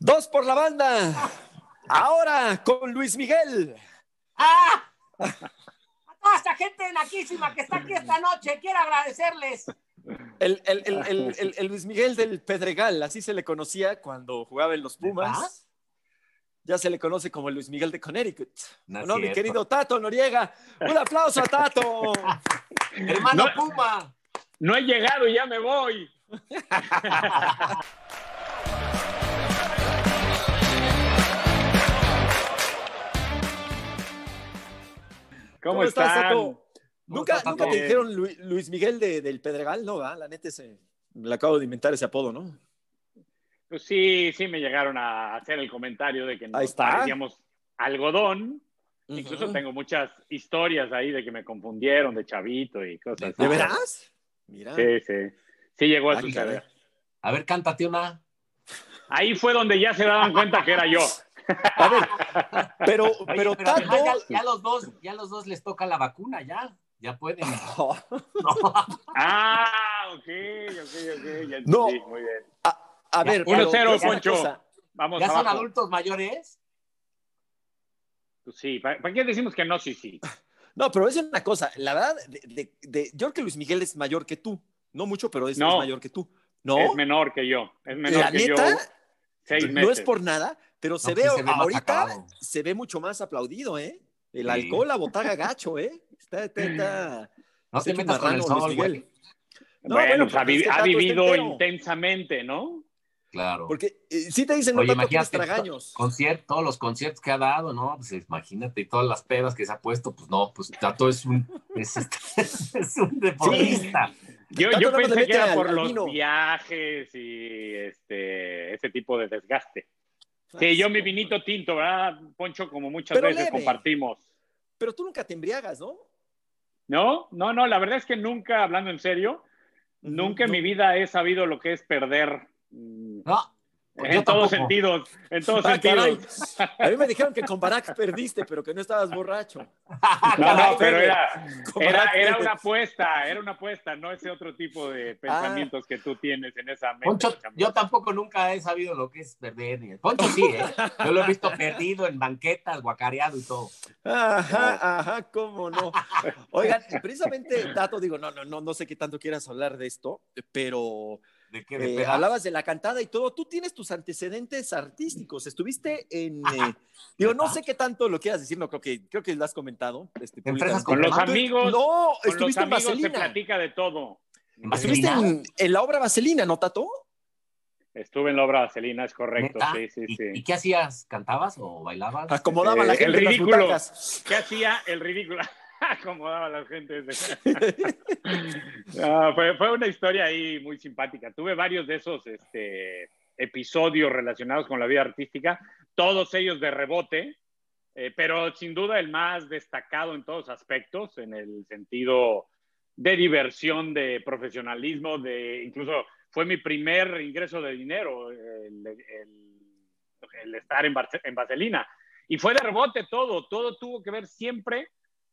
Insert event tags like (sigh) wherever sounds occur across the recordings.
Dos por la banda. Ahora con Luis Miguel. ¡Ah! A toda esta gente naquísima que está aquí esta noche, quiero agradecerles. El, el- el- el- el- el Luis Miguel del Pedregal, así se le conocía cuando jugaba en los Pumas. Ya se le conoce como el Luis Miguel de Connecticut. No No, mi querido Tato Noriega. Un aplauso a Tato. Hermano No. Puma. No he llegado y ya me voy. (laughs) ¿Cómo, estás, están? Tato? ¿Nunca, estás, nunca Tato? te dijeron Lu- Luis Miguel de- del Pedregal? No, ¿va? La neta, ese, le acabo de inventar ese apodo, ¿no? Pues sí, sí me llegaron a hacer el comentario de que Ahí nos está. parecíamos algodón. Incluso tengo muchas historias ahí de que me confundieron de chavito y cosas ¿De así. veras? Mira. Sí, sí. Sí llegó a Ah, suceder. A ver, cántate una. Ahí fue donde ya se daban cuenta que era yo. A ver, pero, Oye, pero, pero Tato. ya, ya los dos, ya los dos les toca la vacuna, ya. Ya pueden. (laughs) Ah, ok, ok, ok. Ya entendí. No. Muy bien. A, a ver, Ya, pero 1-0, te voy a decir una Poncho. Vamos ¿Ya son adultos mayores? Pues sí, ¿para, para qué decimos que no? Sí, sí. No, pero es una cosa, la verdad, de, de- de- yo creo que Luis Miguel es mayor que tú. No mucho, pero es, No. es mayor que tú. ¿No? Es menor que yo. Es menor La que neta, yo. Seis no meses. es por nada, pero se No, ve sí se ve ahorita, se ve mucho más aplaudido, ¿eh? El Sí. alcohol, la botaga gacho, ¿eh? Está, está, está- No Se te metas con el sol, Miguel. No, bueno, bueno, pues ha, vi- que ha vivido intensamente, ¿no? Claro. Porque eh, sí te dicen, no Oye, tanto imagínate tragaños. concierto, todos los conciertos que ha dado, ¿no? Pues imagínate, y todas las pedas que se ha puesto, pues no, pues Tato es un, es, (laughs) es un deportista. Yo, Tato yo le pensé que era al- por al los vino. viajes y este, ese tipo de desgaste. Ah, Sí, yo mi vinito tinto, ¿verdad, Poncho? Como muchas Pero veces leve. compartimos. Pero tú nunca te embriagas, ¿no? No, no, no, la verdad es que nunca, hablando en serio, nunca en mi vida he sabido lo que es perder. mm, En todos sentidos, en todos (laughs) Ah, caray. sentidos. A mí me dijeron que con Barack perdiste, pero que no estabas borracho. (laughs) No, no, pero era, era, era una apuesta, era una apuesta, no ese otro tipo Ah. de pensamientos que tú tienes en esa mente. Poncho, yo tampoco nunca he sabido lo que es perder. ni- Poncho sí, ¿eh? Yo lo he visto perdido en banquetas, guacareado y todo. Ajá, ajá, cómo no. Oigan, precisamente, Tato, digo, no, no, no, no sé qué tanto quieras hablar de esto, pero ¿De qué? ¿De eh, hablabas de la cantada y todo. Tú tienes tus antecedentes artísticos. Estuviste en, eh, digo, no sé qué tanto lo quieras decir, no creo que, creo que lo has comentado. Este, ¿En. Con los amigos, No, Con los estuviste en amigos se Vaselina. platica de todo. ¿En Estuviste en, en la obra Vaselina, ¿no, Tato? Estuve en la obra Vaselina, es correcto, ¿Neta? sí, sí, ¿Y, sí. ¿Y qué hacías? ¿Cantabas o bailabas? Acomodaba Eh, la el gente en las ridículo. ¿Qué hacía el ridículo? (laughs) Acomodaba a la gente. (laughs) Ah, fue, fue una historia ahí muy simpática. Tuve varios de esos este, episodios relacionados con la vida artística, todos ellos de rebote, eh, pero sin duda el más destacado en todos aspectos, en el sentido de diversión, de profesionalismo, de incluso fue mi primer ingreso de dinero, el, el- el estar en, en Vaselina. Y fue de rebote todo, todo tuvo que ver siempre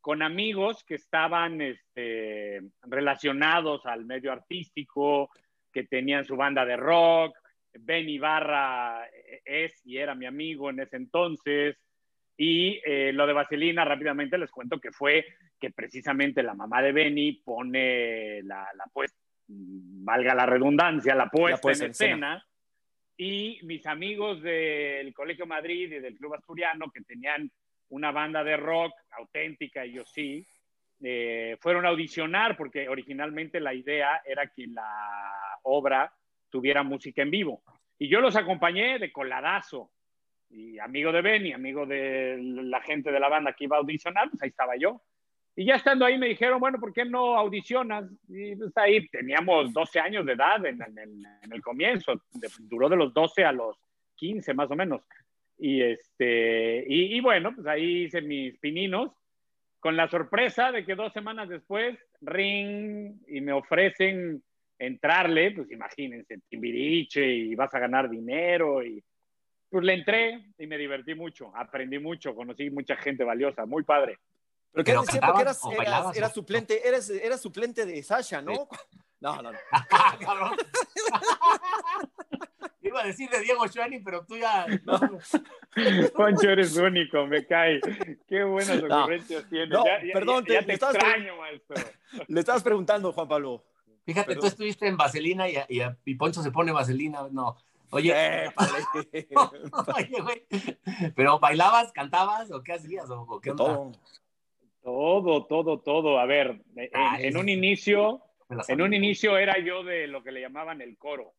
con amigos que estaban este, relacionados al medio artístico, que tenían su banda de rock. Ben Ibarra es y era mi amigo en ese entonces. Y eh, lo de Vaselina, rápidamente les cuento que fue que precisamente la mamá de Benny pone la, la puesta, valga la redundancia, la puesta, puesta en en escena. escena. Y mis amigos del Colegio Madrid y del Club Asturiano, que tenían una banda de rock auténtica, yo sí, eh, fueron a audicionar porque originalmente la idea era que la obra tuviera música en vivo. Y yo los acompañé de coladazo. Y amigo de Benny, amigo de la gente de la banda que iba a audicionar, pues ahí estaba yo. Y ya estando ahí me dijeron, bueno, ¿por qué no audicionas? Y pues ahí teníamos 12 años de edad en, en el, en el comienzo. Duró de los 12 a los 15 más o menos. Y, este, y, y bueno, pues ahí hice mis pininos con la sorpresa de que dos semanas después, ring, y me ofrecen entrarle, pues imagínense, Timbiriche y vas a ganar dinero y pues le entré y me divertí mucho, aprendí mucho, conocí mucha gente valiosa, muy padre. Pero que ¿Pero decía porque eras, eras, bailabas eras suplente, eres, eras suplente de Sasha, ¿no? Sí. (laughs) No, no, no. (laughs) (laughs) Iba a decir de Diego Schwanning, pero tú ya. (laughs) Poncho, eres único, me cae. Qué buenas ocurrencias tienes. No, ya, ya- perdón, ya te- te extraño, maestro. Le estabas preguntando, Juan Pablo. Fíjate, Perdón. tú estuviste en Vaselina y, y, y Poncho se pone Vaselina. No. Oye, Eh, (laughs) (laughs) oye, güey. ¿Pero bailabas, cantabas o qué hacías? ¿O, o qué onda? Todo. Todo, todo, todo. A ver, en, Ah, en un inicio, en un inicio era yo de lo que le llamaban el coro.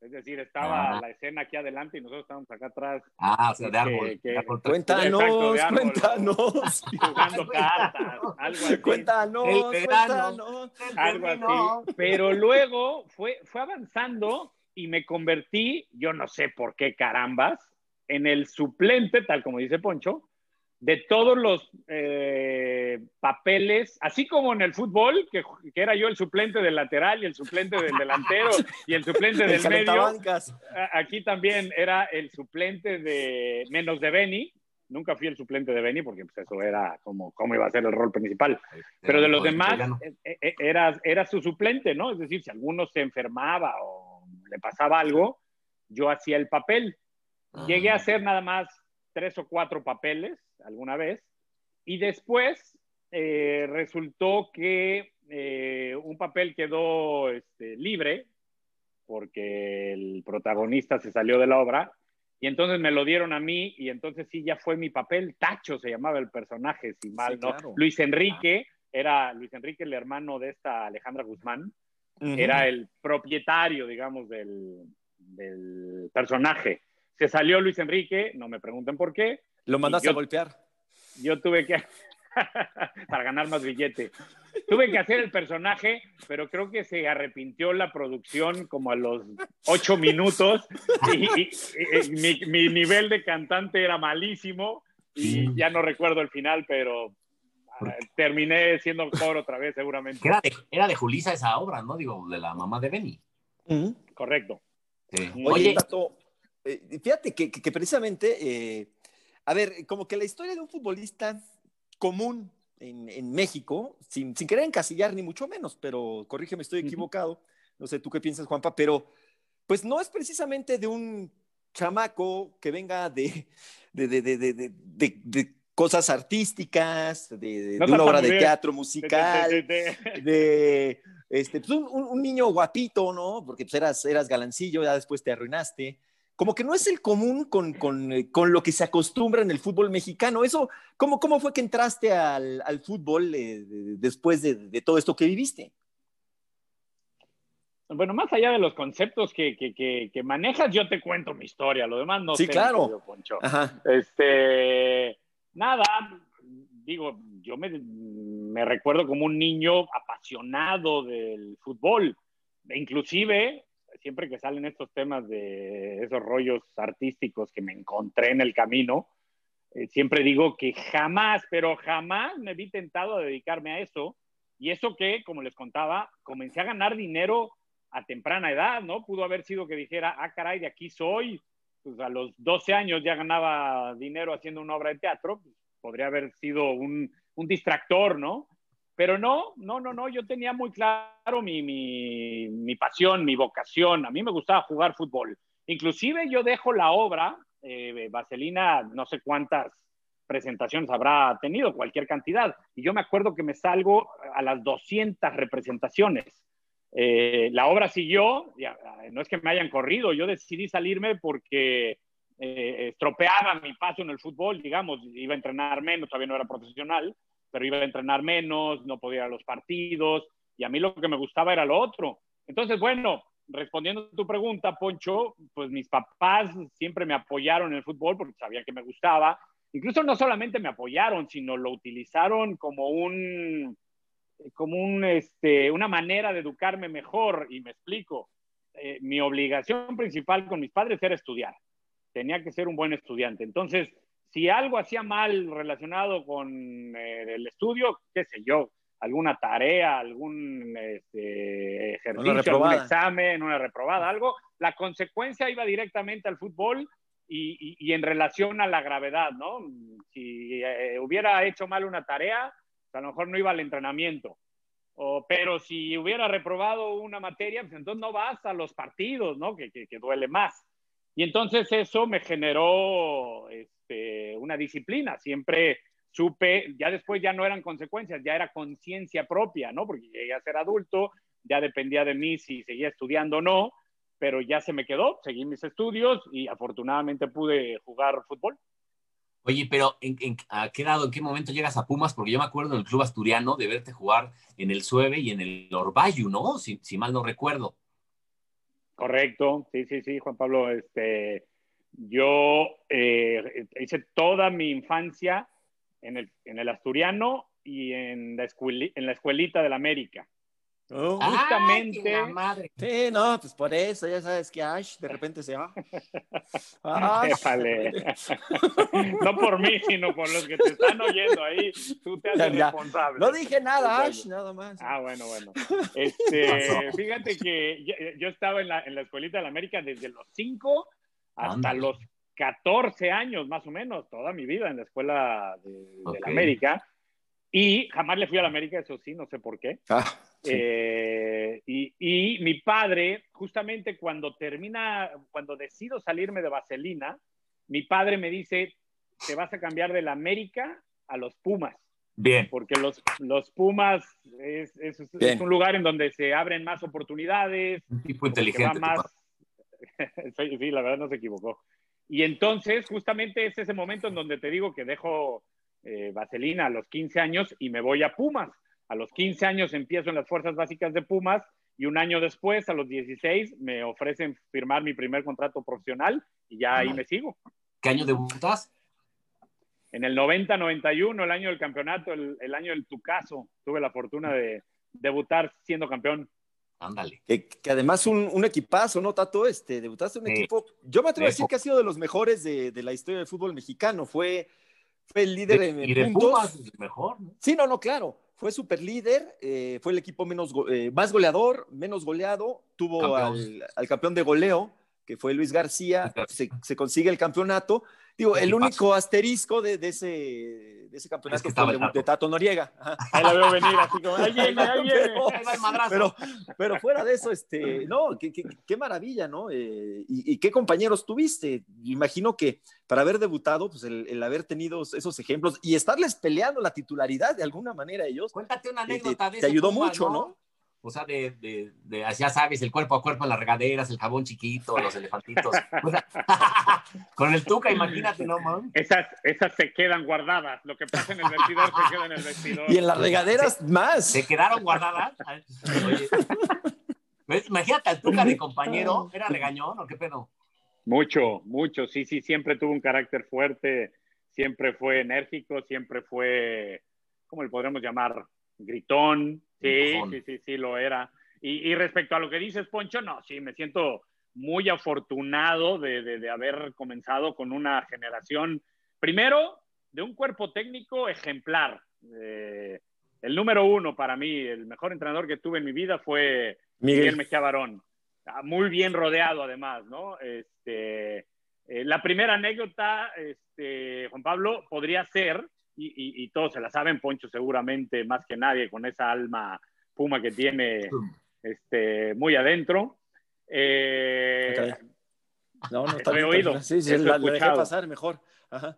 Es decir, estaba Ah. la escena aquí adelante y nosotros estábamos acá atrás Ah, o sea, de que- árbol. que- de árbol. Cuéntanos, Exacto, de árbol. cuéntanos. (laughs) jugando cartas, algo así. Cuéntanos, El verano. cuéntanos. algo así. Pero luego fue, fue avanzando y me convertí, yo no sé por qué carambas, en el suplente, tal como dice Poncho, de todos los eh, papeles, así como en el fútbol, que, que era yo el suplente del lateral y el suplente del delantero y el suplente (laughs) El del medio. Aquí también era el suplente de menos de Beni. Nunca fui el suplente de Beni porque pues, eso era como cómo iba a ser el rol principal. Pero de los demás, eh, eh, era, era su suplente, ¿no? Es decir, si alguno se enfermaba o le pasaba algo, yo hacía el papel. Ah. Llegué a hacer nada más tres o cuatro papeles alguna vez y después eh, resultó que eh, un papel quedó este, libre porque el protagonista se salió de la obra y entonces me lo dieron a mí y entonces sí ya fue mi papel. Tacho se llamaba el personaje, si mal Sí, no. claro. Luis Enrique era Luis Enrique, el hermano de esta Alejandra Guzmán, era el propietario, digamos, del, del personaje. Se salió Luis Enrique, no me pregunten por qué. Lo mandaste yo- a golpear. Yo tuve que, (laughs) para ganar más billete, tuve que hacer el personaje, pero creo que se arrepintió la producción como a los ocho minutos y, y- y- mi, mi nivel de cantante era malísimo y Sí. ya no recuerdo el final, pero ah, terminé siendo coro otra vez seguramente. Era de, era de Julisa esa obra, ¿no? Digo, de la mamá de Benny. Correcto. Sí. Oye, Oye, Tato, eh, fíjate que, que- que precisamente, eh, a ver, como que la historia de un futbolista común en, en México, sin, sin querer encasillar ni mucho menos, pero corrígeme, estoy equivocado, no sé tú qué piensas, Juanpa, pero pues no es precisamente de un chamaco que venga de, de, de, de, cosas artísticas, de, No una obra de teatro musical, de- este, pues un, un- un niño guapito, ¿no? Porque pues eras, eras galancillo, ya después te arruinaste. Como que no es el común con, con, eh, con lo que se acostumbra en el fútbol mexicano. Eso, ¿cómo, cómo fue que entraste al, al fútbol eh, de- después de, de todo esto que viviste? Bueno, más allá de los conceptos que, que, que, que manejas, yo te cuento mi historia. Lo demás no Sí, sé, claro. Poncho. Ajá. Este, nada, digo, yo me, me recuerdo como un niño apasionado del fútbol. Inclusive, siempre que salen estos temas de esos rollos artísticos que me encontré en el camino, eh, siempre digo que jamás, pero jamás me vi tentado a dedicarme a eso. Y eso que, como les contaba, comencé a ganar dinero a temprana edad, ¿no? Pudo haber sido que dijera, ah, caray, de aquí soy. Pues a los 12 años ya ganaba dinero haciendo una obra de teatro. Pues, podría haber sido un, un distractor, ¿no? Pero no, no, no, no, yo tenía muy claro mi, mi, mi pasión, mi vocación. A mí me gustaba jugar fútbol. Inclusive yo dejo la obra, eh, Vaselina, no sé cuántas presentaciones habrá tenido, cualquier cantidad. Y yo me acuerdo que me salgo a las 200 representaciones. Eh, la obra siguió, ya, no es que me hayan corrido, yo decidí salirme porque eh, estropeaba mi paso en el fútbol, digamos, iba a entrenar menos, todavía no era profesional, pero iba a entrenar menos, no podía ir a los partidos, y a mí lo que me gustaba era lo otro. Entonces, bueno, respondiendo a tu pregunta, Poncho, pues mis papás siempre me apoyaron en el fútbol porque sabían que me gustaba. Incluso no solamente me apoyaron, sino lo utilizaron como un, como este, una manera de educarme mejor. Y me explico. Eh, mi obligación principal con mis padres era estudiar. Tenía que ser un buen estudiante. Entonces, si algo hacía mal relacionado con eh, el estudio, qué sé yo, alguna tarea, algún este, ejercicio, algún examen, una reprobada, algo, la consecuencia iba directamente al fútbol y, y- y en relación a la gravedad, ¿no? Si eh, hubiera hecho mal una tarea, a lo mejor no iba al entrenamiento. O, pero si hubiera reprobado una materia, pues entonces no vas a los partidos, ¿no? Que, que- que duele más. Y entonces eso me generó este, una disciplina. Siempre supe, ya después ya no eran consecuencias, ya era conciencia propia, ¿no? Porque llegué a ser adulto, ya dependía de mí si seguía estudiando o no, pero ya se me quedó, seguí mis estudios y afortunadamente pude jugar fútbol. Oye, pero ¿en, a qué lado, en qué momento llegas a Pumas? Porque yo me acuerdo en el club asturiano de verte jugar en el Sueve y en el Orbayu, ¿no? Si, si mal no recuerdo. Correcto, sí, sí, sí, Juan Pablo. Este, yo eh, hice toda mi infancia en el, en el asturiano y en la, en la escuelita de la América. Oh. Justamente. madre. Sí, no, pues por eso, ya sabes que Ash de repente se va. (laughs) (laughs) no por mí, sino por los que te están oyendo ahí. Tú te haces responsable. No dije nada, Ash, nada más. Ah, bueno, bueno. (laughs) Este, fíjate que yo, estaba en la, en la escuelita de la América desde los 5 hasta los 14 años, más o menos, toda mi vida en la escuela de, de la América. Y jamás le fui a la América, eso sí, no sé por qué. Ah, eh, y, y, mi padre, justamente cuando termina, cuando decido salirme de Vaselina, mi padre me dice, te vas a cambiar de la América a los Pumas. Bien. Porque los, los Pumas es, es, un lugar en donde se abren más oportunidades. Un tipo inteligente. Más... (laughs) sí, la verdad no se equivocó. Y entonces, justamente es ese momento en donde te digo que dejo eh, Vaselina a los 15 años y me voy a Pumas. A los 15 años empiezo en las fuerzas básicas de Pumas y un año después, a los 16, me ofrecen firmar mi primer contrato profesional y ya ahí me sigo. ¿Qué año debutas? En el 90-91, el año del campeonato, el, año del Tucaso, tuve la fortuna de debutar siendo campeón. Ándale. Que, además un, un, equipazo, ¿no, Tato? Este, debutaste en un equipo, yo me atrevo a decir que ha sido de los mejores de, de la historia del fútbol mexicano. Fue fue el líder en y de Pumas, mejor. Sí, no, no, claro. Fue super líder, eh, fue el equipo menos eh, más goleador, menos goleado, tuvo al, campeón de goleo, que fue Luis García, se, se, consigue el campeonato Digo, el único asterisco de, de, ese, de ese campeonato es fue el de Tato Noriega. (laughs) Ahí la veo venir, así como, ahí viene, (laughs) ahí viene. Pero, pero, fuera de eso, este, no, qué, qué, qué maravilla, ¿no? Eh, y, y, qué compañeros tuviste. Imagino que para haber debutado, pues el, el, haber tenido esos ejemplos y estarles peleando la titularidad de alguna manera ellos. Cuéntate una anécdota te, de Te ayudó mucho, ¿no? O sea, de, de, de, ya sabes, el cuerpo a cuerpo en las regaderas, el jabón chiquito, los elefantitos. (laughs) con el tuca, imagínate, ¿no, man? Esas, esas se quedan guardadas. Lo que pasa en el vestidor se queda en el vestidor. Y en las regaderas más. ¿Se quedaron guardadas? Oye. Imagínate al tuca de compañero, ¿era regañón o qué pedo? Mucho, mucho, sí, sí, siempre tuvo un carácter fuerte, siempre fue enérgico, siempre fue, ¿cómo le podríamos llamar? Gritón, Sí, sí, sí, sí, lo era. Y, respecto a lo que dices, Poncho, no, sí, me siento muy afortunado de, de, haber comenzado con una generación, primero, de un cuerpo técnico ejemplar. Eh, el número uno para mí, el mejor entrenador que tuve en mi vida fue Miguel, Mejía Barón. Ah, muy bien rodeado, además, ¿no? Este, eh, la primera anécdota, este, Juan Pablo, podría ser y, todos se la saben, Poncho seguramente más que nadie, con esa alma puma que tiene este, muy adentro. Eh, no, no está oído. Sí, sí, la, dejé pasar mejor.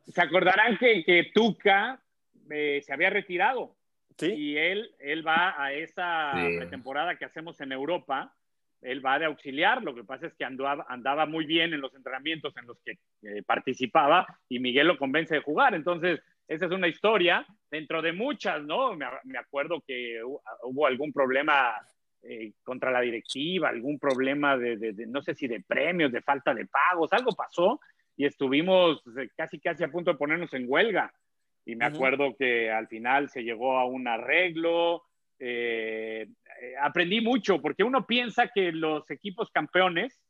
Se acordarán que, que Tuca eh, se había retirado. ¿Sí? Y él, él va a esa pretemporada que hacemos en Europa. Él va de auxiliar. Lo que pasa es que andaba, andaba muy bien en los entrenamientos en los que eh, participaba y Miguel lo convence de jugar. Entonces, esa es una historia dentro de muchas, ¿no? Me, acuerdo que hubo algún problema eh, contra la directiva, algún problema de, no sé si de premios, de falta de pagos, algo pasó y estuvimos eh, casi, casi a punto de ponernos en huelga. Y me acuerdo que al final se llegó a un arreglo. Eh, aprendí mucho porque uno piensa que los equipos campeones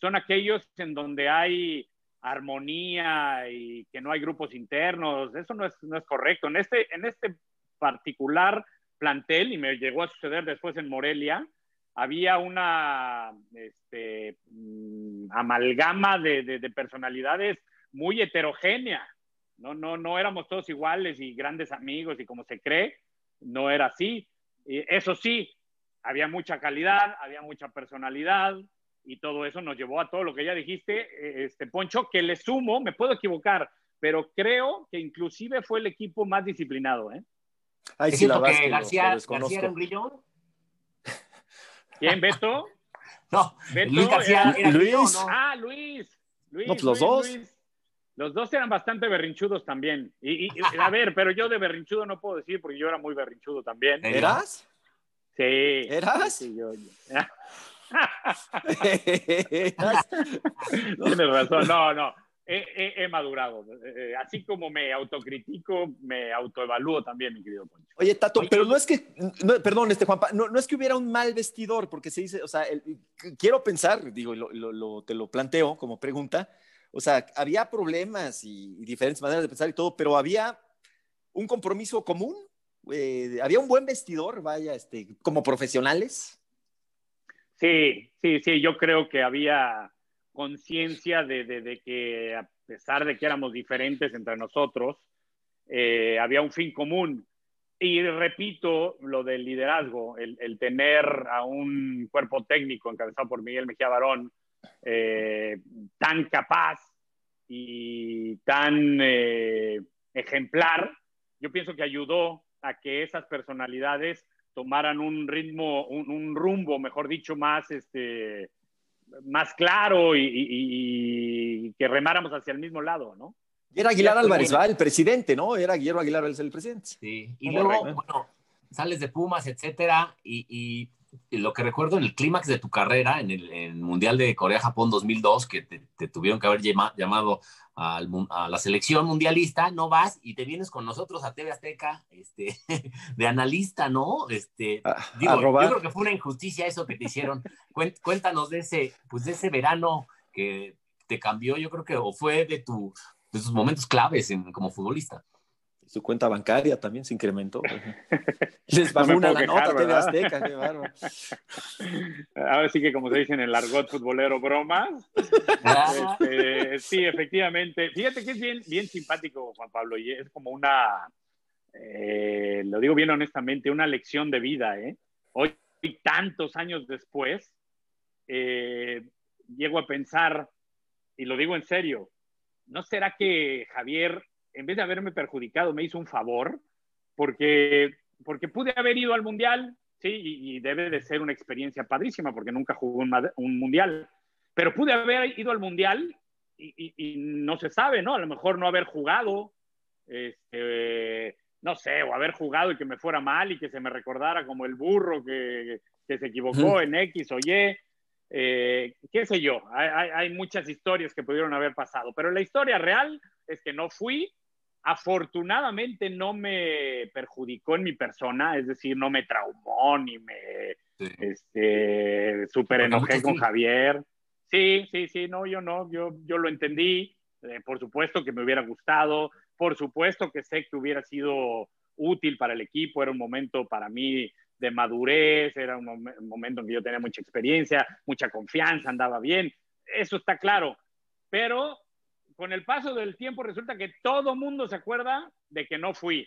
son aquellos en donde hay armonía y que no hay grupos internos. Eso no es, no es correcto. En este, en este particular plantel, y me llegó a suceder después en Morelia, había una este, mm, amalgama de, de, personalidades muy heterogénea. No, no, no éramos todos iguales y grandes amigos y como se cree, no era así. Y eso sí, había mucha calidad, había mucha personalidad, y todo eso nos llevó a todo lo que ya dijiste, eh, este Poncho, que le sumo, me puedo equivocar, pero creo que inclusive fue el equipo más disciplinado. ¿eh? Ay, sí, la que García, García era un grillón. ¿Quién, Beto? (laughs) No, Beto Luis García era, Luis. ¿no? Ah, Luis. Luis no, pues los dos. Los dos eran bastante berrinchudos también. Y, y, a ver, pero yo de berrinchudo no puedo decir porque yo era muy berrinchudo también. ¿Eras? Sí. ¿Eras? Sí, yo, (laughs) (laughs) Tienes razón, no, no. He, he, madurado. Eh, así como me autocritico, me autoevalúo también, mi querido Poncho. Oye, Tato, pero no es que, perdón, este Juanpa, no, no, es que hubiera un mal vestidor, porque se dice, o sea, quiero pensar, digo, lo, lo, te lo planteo como pregunta, o sea, había problemas y, diferentes maneras de pensar y todo, pero había un compromiso común, eh, había un buen vestidor, vaya, este, como profesionales. Sí, sí, sí, yo creo que había conciencia de, que a pesar de que éramos diferentes entre nosotros, eh, había un fin común. Y repito lo del liderazgo, el, el, tener a un cuerpo técnico encabezado por Miguel Mejía Barón, eh, tan capaz y tan eh, ejemplar, yo pienso que ayudó a que esas personalidades tomaran un ritmo, un, rumbo, mejor dicho, más, este, más claro y, que remáramos hacia el mismo lado, ¿no? era Aguilar Álvarez, va, el presidente, ¿no? Era Guillermo Aguilar Álvarez el presidente. Sí, y luego, bueno, sales de Pumas, etcétera, y lo que recuerdo en el clímax de tu carrera, en el, Mundial de Corea-Japón 2002, que te, tuvieron que haber llamado a la selección mundialista, no vas y te vienes con nosotros a TV Azteca este, (laughs) de analista, ¿no? Este, digo, yo creo que fue una injusticia eso que te hicieron. Cuéntanos de ese, pues de ese verano que te cambió, yo creo que o fue de, tu, de tus momentos claves en, como futbolista su cuenta bancaria también se incrementó. (laughs) Les bajó una la nota TV Azteca, qué (laughs) bárbaro. Ahora sí que como se dice en el argot futbolero bromas. Este, sí, efectivamente. Fíjate que es bien, bien simpático, Juan Pablo, y es como una, eh, lo digo bien honestamente, una lección de vida. ¿eh? Hoy, tantos años después, eh, llego a pensar, y lo digo en serio, ¿no será que Javier en vez de haberme perjudicado, me hizo un favor, porque, porque pude haber ido al Mundial, sí, y, debe de ser una experiencia padrísima, porque nunca jugué un, Mundial, pero pude haber ido al Mundial y, no se sabe, ¿no? A lo mejor no haber jugado, este, no sé, o haber jugado y que me fuera mal y que se me recordara como el burro que, que se equivocó en X o Y. Eh, qué sé yo, hay, hay, muchas historias que pudieron haber pasado, pero la historia real es que no fui afortunadamente no me perjudicó en mi persona, es decir, no me traumó ni me este, super enojé con Javier. Sí, sí, sí, no, yo no, yo, yo lo entendí. Eh, por supuesto que me hubiera gustado, por supuesto que sé que hubiera sido útil para el equipo, era un momento para mí de madurez, era un, un momento en que yo tenía mucha experiencia, mucha confianza, andaba bien, eso está claro, pero con el paso del tiempo resulta que todo mundo se acuerda de que no fui.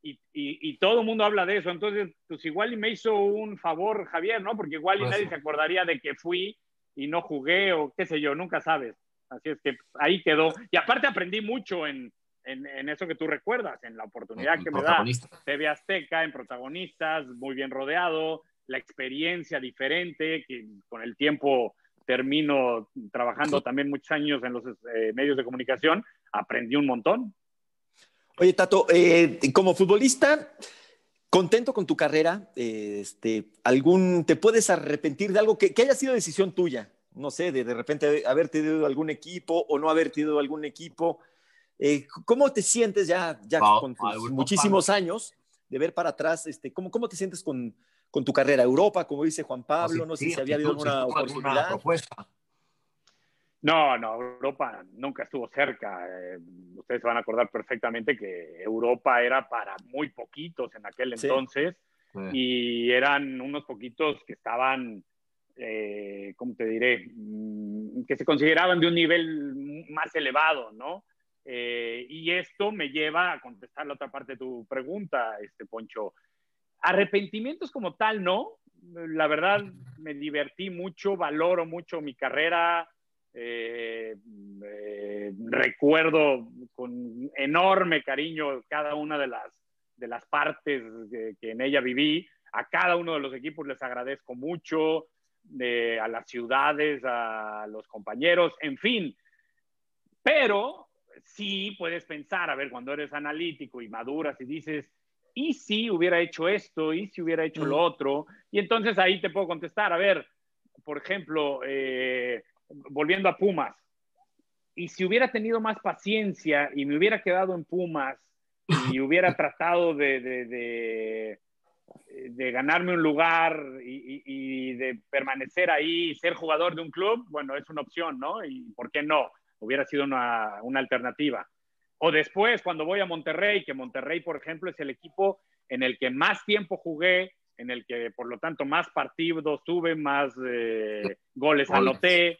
Y, y, todo el mundo habla de eso. Entonces, pues igual y me hizo un favor Javier, ¿no? Porque igual y pues nadie se acordaría de que fui y no jugué o qué sé yo, nunca sabes. Así es que ahí quedó. Y aparte aprendí mucho en, en, en eso que tú recuerdas, en la oportunidad que me da TV Azteca, en protagonistas, muy bien rodeado, la experiencia diferente, que con el tiempo termino trabajando también muchos años en los eh, medios de comunicación, aprendí un montón. Oye, Tato, eh, como futbolista, contento con tu carrera, este, algún, ¿te puedes arrepentir de algo que, haya sido decisión tuya? No sé, de de repente haberte ido algún equipo o no haberte ido algún equipo. Eh, ¿Cómo te sientes ya, ya con muchísimos años de ver para atrás? Este, ¿cómo, ¿Cómo te sientes con, con tu carrera a Europa, como dice Juan Pablo, no sé si había habido alguna oportunidad. propuesta. No, no, Europa nunca estuvo cerca. Eh, ustedes se van a acordar perfectamente que Europa era para muy poquitos en aquel entonces y eran unos poquitos que estaban, eh, ¿cómo te diré? Mm, que se consideraban de un nivel más elevado, ¿no? Eh, y esto me lleva a contestar la otra parte de tu pregunta, este Poncho. Arrepentimientos como tal, no. la verdad me divertí mucho, valoro mucho mi carrera, eh, eh, recuerdo con enorme cariño cada una de las, de las partes que en ella viví. A cada uno de los equipos les agradezco mucho, a las ciudades, a los compañeros, en fin. Pero sí puedes pensar, a ver, cuando eres analítico y maduras y dices, ¿y si hubiera hecho esto? ¿Y si hubiera hecho lo otro? Y entonces ahí te puedo contestar, a ver, por ejemplo, eh, volviendo a Pumas, y si hubiera tenido más paciencia y me hubiera quedado en Pumas y (laughs) hubiera tratado de, de, de, ganarme un lugar y, y, de permanecer ahí y ser jugador de un club, bueno, es una opción, ¿no? ¿Y por qué no? Hubiera sido una, una alternativa. O después, cuando voy a Monterrey, que Monterrey, por ejemplo, es el equipo en el que más tiempo jugué, en el que, por lo tanto, más partidos tuve, más eh, goles anoté.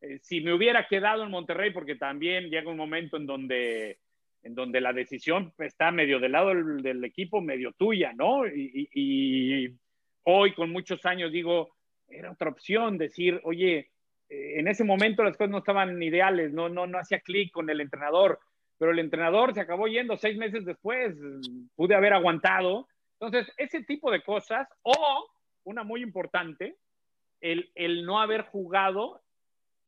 Eh, si me hubiera quedado en Monterrey, porque también llega un momento en donde, en donde la decisión está medio del lado del, equipo, medio tuya, ¿no? Y, y, hoy, con muchos años, digo, era otra opción decir, oye, eh, en ese momento las cosas no estaban ideales, no, no, no hacía clic con el entrenador pero el entrenador se acabó yendo seis meses después, pude haber aguantado. Entonces, ese tipo de cosas, o una muy importante, el, el no haber jugado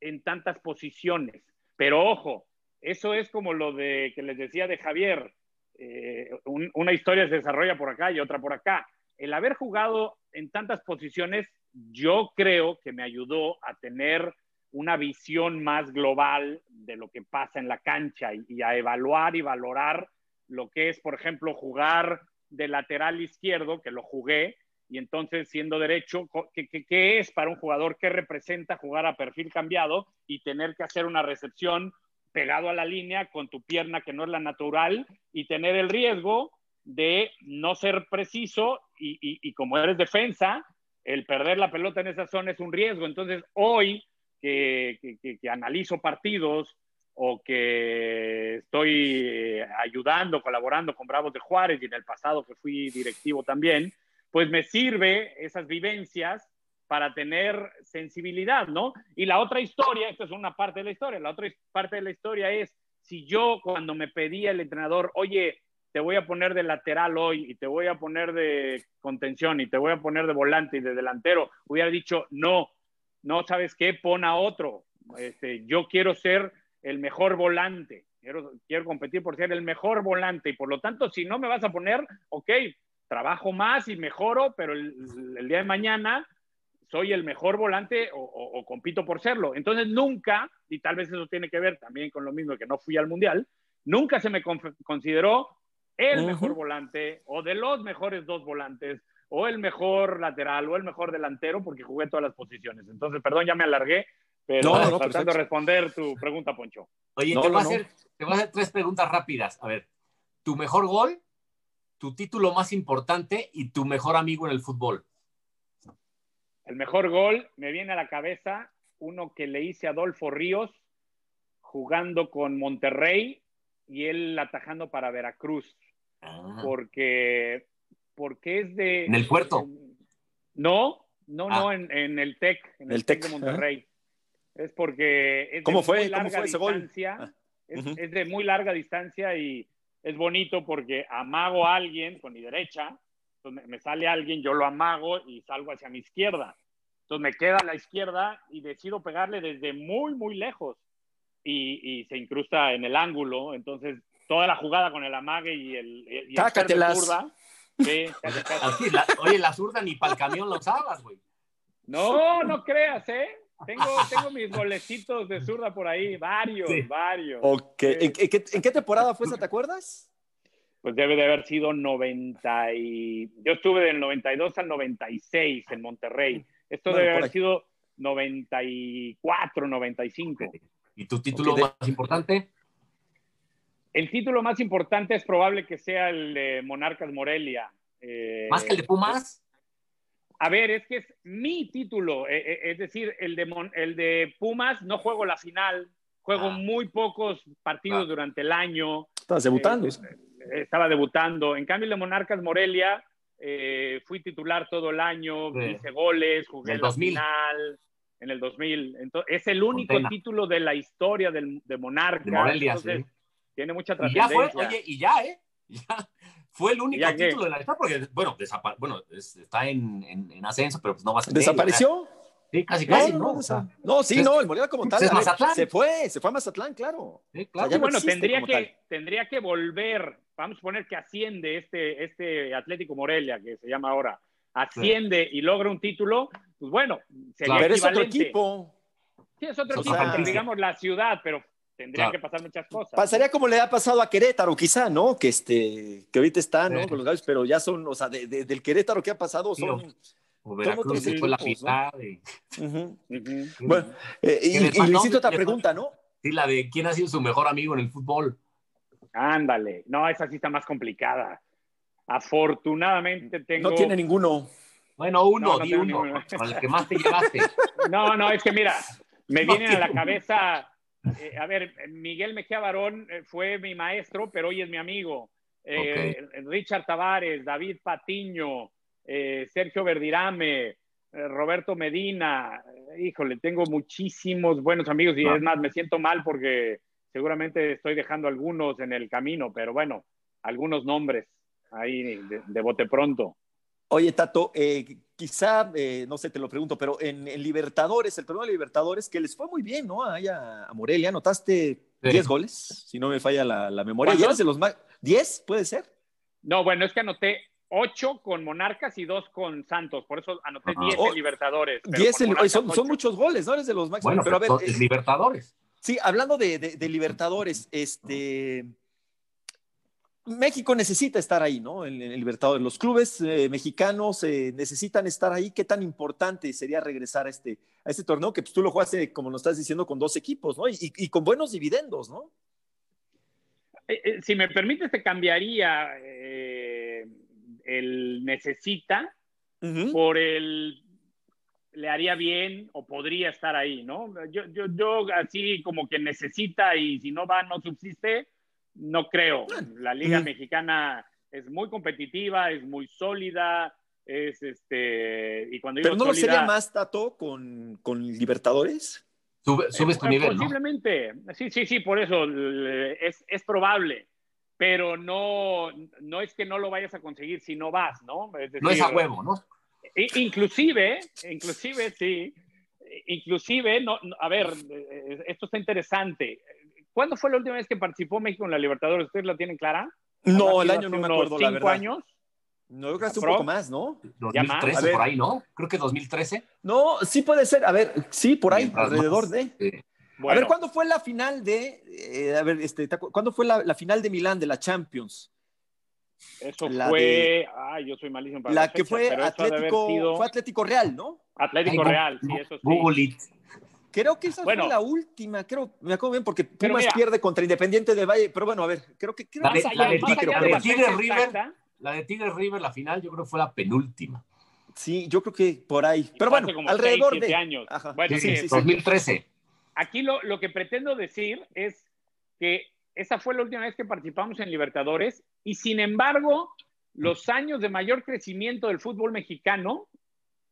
en tantas posiciones. Pero ojo, eso es como lo de que les decía de Javier, eh, una historia se desarrolla por acá y otra por acá. El haber jugado en tantas posiciones, yo creo que me ayudó a tener una visión más global de lo que pasa en la cancha y, a evaluar y valorar lo que es, por ejemplo, jugar de lateral izquierdo, que lo jugué, y entonces siendo derecho, ¿qué, qué, es para un jugador? ¿Qué representa jugar a perfil cambiado y tener que hacer una recepción pegado a la línea con tu pierna que no es la natural y tener el riesgo de no ser preciso y, y como eres defensa, el perder la pelota en esa zona es un riesgo. Entonces, hoy que, analizo partidos o que estoy eh, ayudando, colaborando con Bravos de Juárez y en el pasado que fui directivo también, pues me sirve esas vivencias para tener sensibilidad, ¿no? Y la otra historia, esta es una parte de la historia, la otra parte de la historia es si yo cuando me pedía el entrenador, oye, te voy a poner de lateral hoy y te voy a poner de contención y te voy a poner de volante y de delantero, hubiera dicho, no, no sabes qué, pon a otro. Este, yo quiero ser el mejor volante, quiero, quiero competir por ser el mejor volante y por lo tanto, si no me vas a poner, ok, trabajo más y mejoro, pero el, día de mañana soy el mejor volante o, compito por serlo. Entonces nunca, y tal vez eso tiene que ver también con lo mismo que no fui al Mundial, nunca se me consideró el mejor volante o de los mejores dos volantes o el mejor lateral o el mejor delantero porque jugué todas las posiciones. Entonces, perdón, ya me alargué, pero no, tratando de responder tu pregunta, Poncho. Oye, te, voy a hacer, te voy a hacer tres preguntas rápidas. A ver, tu mejor gol, tu título más importante y tu mejor amigo en el fútbol. El mejor gol me viene a la cabeza uno que le hice a Adolfo Ríos jugando con Monterrey y él atajando para Veracruz. Ah. Porque porque es de... ¿En el puerto? no, no, no, ah. en, el TEC, en el, TEC, de Monterrey. Es porque es ¿Cómo de fue? muy larga ¿Cómo fue ese distancia. Gol? Ah, es, de muy larga distancia y es bonito porque amago a alguien con mi derecha, entonces me sale alguien, yo lo amago y salgo hacia mi izquierda. Entonces me queda a la izquierda y decido pegarle desde muy, muy lejos y, se incrusta en el ángulo. Entonces toda la jugada con el amague y el, y el curva Sí, oye, la zurda ni para el camión lo usabas, güey. No, no creas, ¿eh? Tengo, tengo mis golecitos de zurda por ahí, varios, varios. Ok. ¿En, qué, temporada fue esa, te acuerdas? Pues debe de haber sido 90 y... Yo estuve del 92 al 96 en Monterrey. Esto debe haber sido 94, 95. ¿Y tu título más importante? El título más importante es probable que sea el de Monarcas Morelia. Eh, ¿Más que el de Pumas? A ver, es que es mi título. Eh, eh, es decir, el de, el de Pumas no juego la final, juego ah. muy pocos partidos ah. durante el año. Estabas debutando. estaba debutando. En cambio, el de Monarcas Morelia eh, fui titular todo el año, Sí. hice goles, jugué En en el la 2000. final en el 2000. Entonces, es el único título de la historia del, de Monarca. De Morelia, Entonces, sí. Tiene mucha Y ya fue, trascendencia. oye, y ya, ¿eh? (laughs) Ya fue el único ¿Ya qué? título de la historia, porque, bueno, desapa- bueno es- está en, en- en ascenso, pero pues no va a ser. ¿Desapareció? Sí, casi, No, casi, no, ¿no? no, O sea, desa- no, sí, es- no, el Morelia como tal. es a ver, Mazatlán. Se fue, se fue a Mazatlán, claro. sí, O sea, bueno, tendría que, tal. tendría que volver. Vamos a poner que asciende este, este Atlético Morelia, que se llama ahora. Asciende y logra un título. Pues bueno, sería Claro. Pero es otro equivalente. equipo. Sí, es otro O equipo, sea- pero digamos la ciudad, pero tendrían Claro. que pasar muchas cosas. Pasaría como le ha pasado a Querétaro, quizá, ¿no? Que este, que ahorita está, ¿no? Sí. Con los gallos, pero ya son, o sea, de- de- del Querétaro que ha pasado Sí, son. O Veracruz se fue la ¿no? y-. Bueno, eh, y, y le hice otra pregunta, ¿no? Sí, la de quién ha sido su mejor amigo en el fútbol. Ándale. No, esa sí está más complicada. Afortunadamente tengo. No tiene ninguno. Bueno, uno, No, no di uno, ninguno. con el que más te llevaste. (laughs) No, no, es que mira, me No vienen a la cabeza. Eh, a ver, Miguel Mejía Barón eh, fue mi maestro, pero hoy es mi amigo. Eh, Richard Tavares, David Patiño, eh, Sergio Verdirame, Roberto Medina. Híjole, tengo muchísimos buenos amigos y es más, me siento mal porque seguramente estoy dejando algunos en el camino, pero bueno, algunos nombres ahí de, de bote pronto. Oye, Tato, eh, quizá, eh, no sé, te lo pregunto, pero en, en Libertadores, el torneo de Libertadores, que les fue muy bien, ¿no? Ahí a, Morelia, anotaste Sí. 10 goles, si no me falla la, la memoria. ¿Y ¿Cuántos? eres de los más. ¿10? ¿Puede ser? No, bueno, es que anoté ocho con Monarcas y dos con Santos, por eso anoté Ajá. 10 Oh, en Libertadores. pero 10 con en- Monarcas, oye, son, muchos goles, ¿no? Eres de los máximos. Bueno, pero a ver, eh, Libertadores. sí, hablando de, de- de Libertadores, este. México necesita estar ahí, ¿no? En, el Libertadores. Los clubes eh, mexicanos eh, necesitan estar ahí. ¿Qué tan importante sería regresar a este, a este torneo? Que pues, tú lo jugaste, como nos estás diciendo, con dos equipos, ¿no? Y, y con buenos dividendos, ¿no? Eh, si me permites, te cambiaría el necesita por el le haría bien o podría estar ahí, ¿no? Yo, yo, yo así como que necesita y si no va, no subsiste, no creo. La Liga. Mexicana es muy competitiva, es muy sólida, es este. Y cuando Pero digo no lo sería más, Tato, con, con Libertadores. Sube- subes tu Eh, nivel, ¿no? Posiblemente, sí, sí, sí, por eso eh, es, es probable, pero no, no es que no lo vayas a conseguir si no vas, ¿no? Es No es a huevo, ¿no? Inclusive, inclusive, sí, inclusive, no, no, a ver, eh, esto está interesante. ¿Cuándo fue la última vez que participó México en la Libertadores? ¿Ustedes la tienen clara? No, ¿Habrá el año no me acuerdo, la cinco verdad. años? No, yo creo que hace un poco más, ¿no? ¿Ya más? 2013 A ver. por ahí, ¿no? Creo que 2013. No, sí puede ser. A ver, sí, por ahí, Mientras alrededor más, de. sí. A ver, ¿cuándo fue la final de. eh, a ver, este, ¿te acu- ¿cuándo fue la, la final de Milán de la Champions? eso la fue. de- Ay, yo soy malísimo para La las que fue Atlético, sido fue Atlético Real, ¿no? Atlético Ay, Real, sí, eso sí. Google it. Creo que esa Bueno. fue la última, creo, me acuerdo bien, porque Pumas mira. pierde contra Independiente del Valle, pero bueno, a ver, creo que creo La que de- la de Tigre- creo. la de de Tigre River. exacta, La de Tigres River, la final, yo creo que fue la penúltima. Sí, yo creo que por ahí. Pero hace bueno, como alrededor de. años. Ajá. Bueno, Sí, sí, sí, sí. 2013. Aquí lo, lo que pretendo decir es que esa fue la última vez que participamos en Libertadores y sin embargo, los años de mayor crecimiento del fútbol mexicano,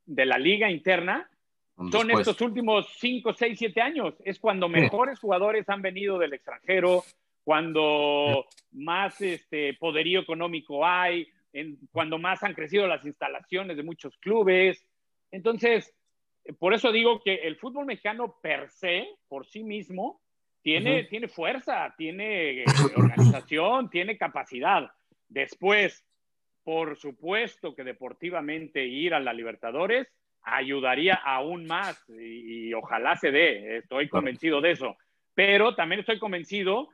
de la liga interna, son Después. estos últimos 5, 6, 7 años. Es cuando mejores jugadores han venido del extranjero, cuando más este, poderío económico hay, en- cuando más han crecido las instalaciones de muchos clubes. Entonces, por eso digo que el fútbol mexicano per se, por sí mismo, tiene, tiene fuerza, tiene eh, organización, (laughs) tiene capacidad. Después, por supuesto que deportivamente ir a la Libertadores ayudaría aún más y, y ojalá se dé, estoy convencido de eso. Pero también estoy convencido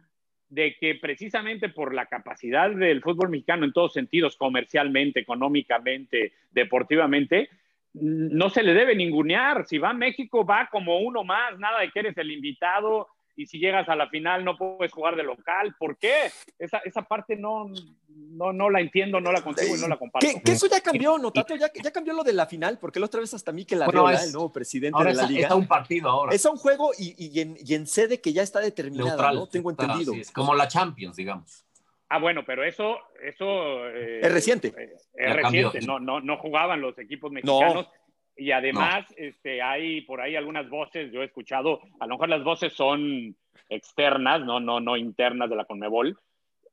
de que precisamente por la capacidad del fútbol mexicano en todos sentidos, comercialmente, económicamente, deportivamente, no se le debe ningunear. Si va a México, va como uno más, nada de que eres el invitado y si llegas a la final no puedes jugar de local. ¿Por qué? Esa, esa parte no, no, no la entiendo, no la consigo y no la comparto. Que, que eso ya cambió, ¿no, Tato? Ya, ya cambió lo de la final, porque la otra vez hasta Mikel Bueno, Arriola, es- el nuevo presidente Ahora de la es, liga. está un partido ahora. Es a un juego y, y en, y en sede que ya está determinada, neutral. ¿no? Tengo Está- entendido. es como la Champions, digamos. Ah, bueno, pero eso, eso eh, es reciente. eh, es reciente. No, no, no jugaban los equipos mexicanos. Y además, este, hay por ahí algunas voces, yo he escuchado, a lo mejor las voces son externas, no, no, no internas de la Conmebol,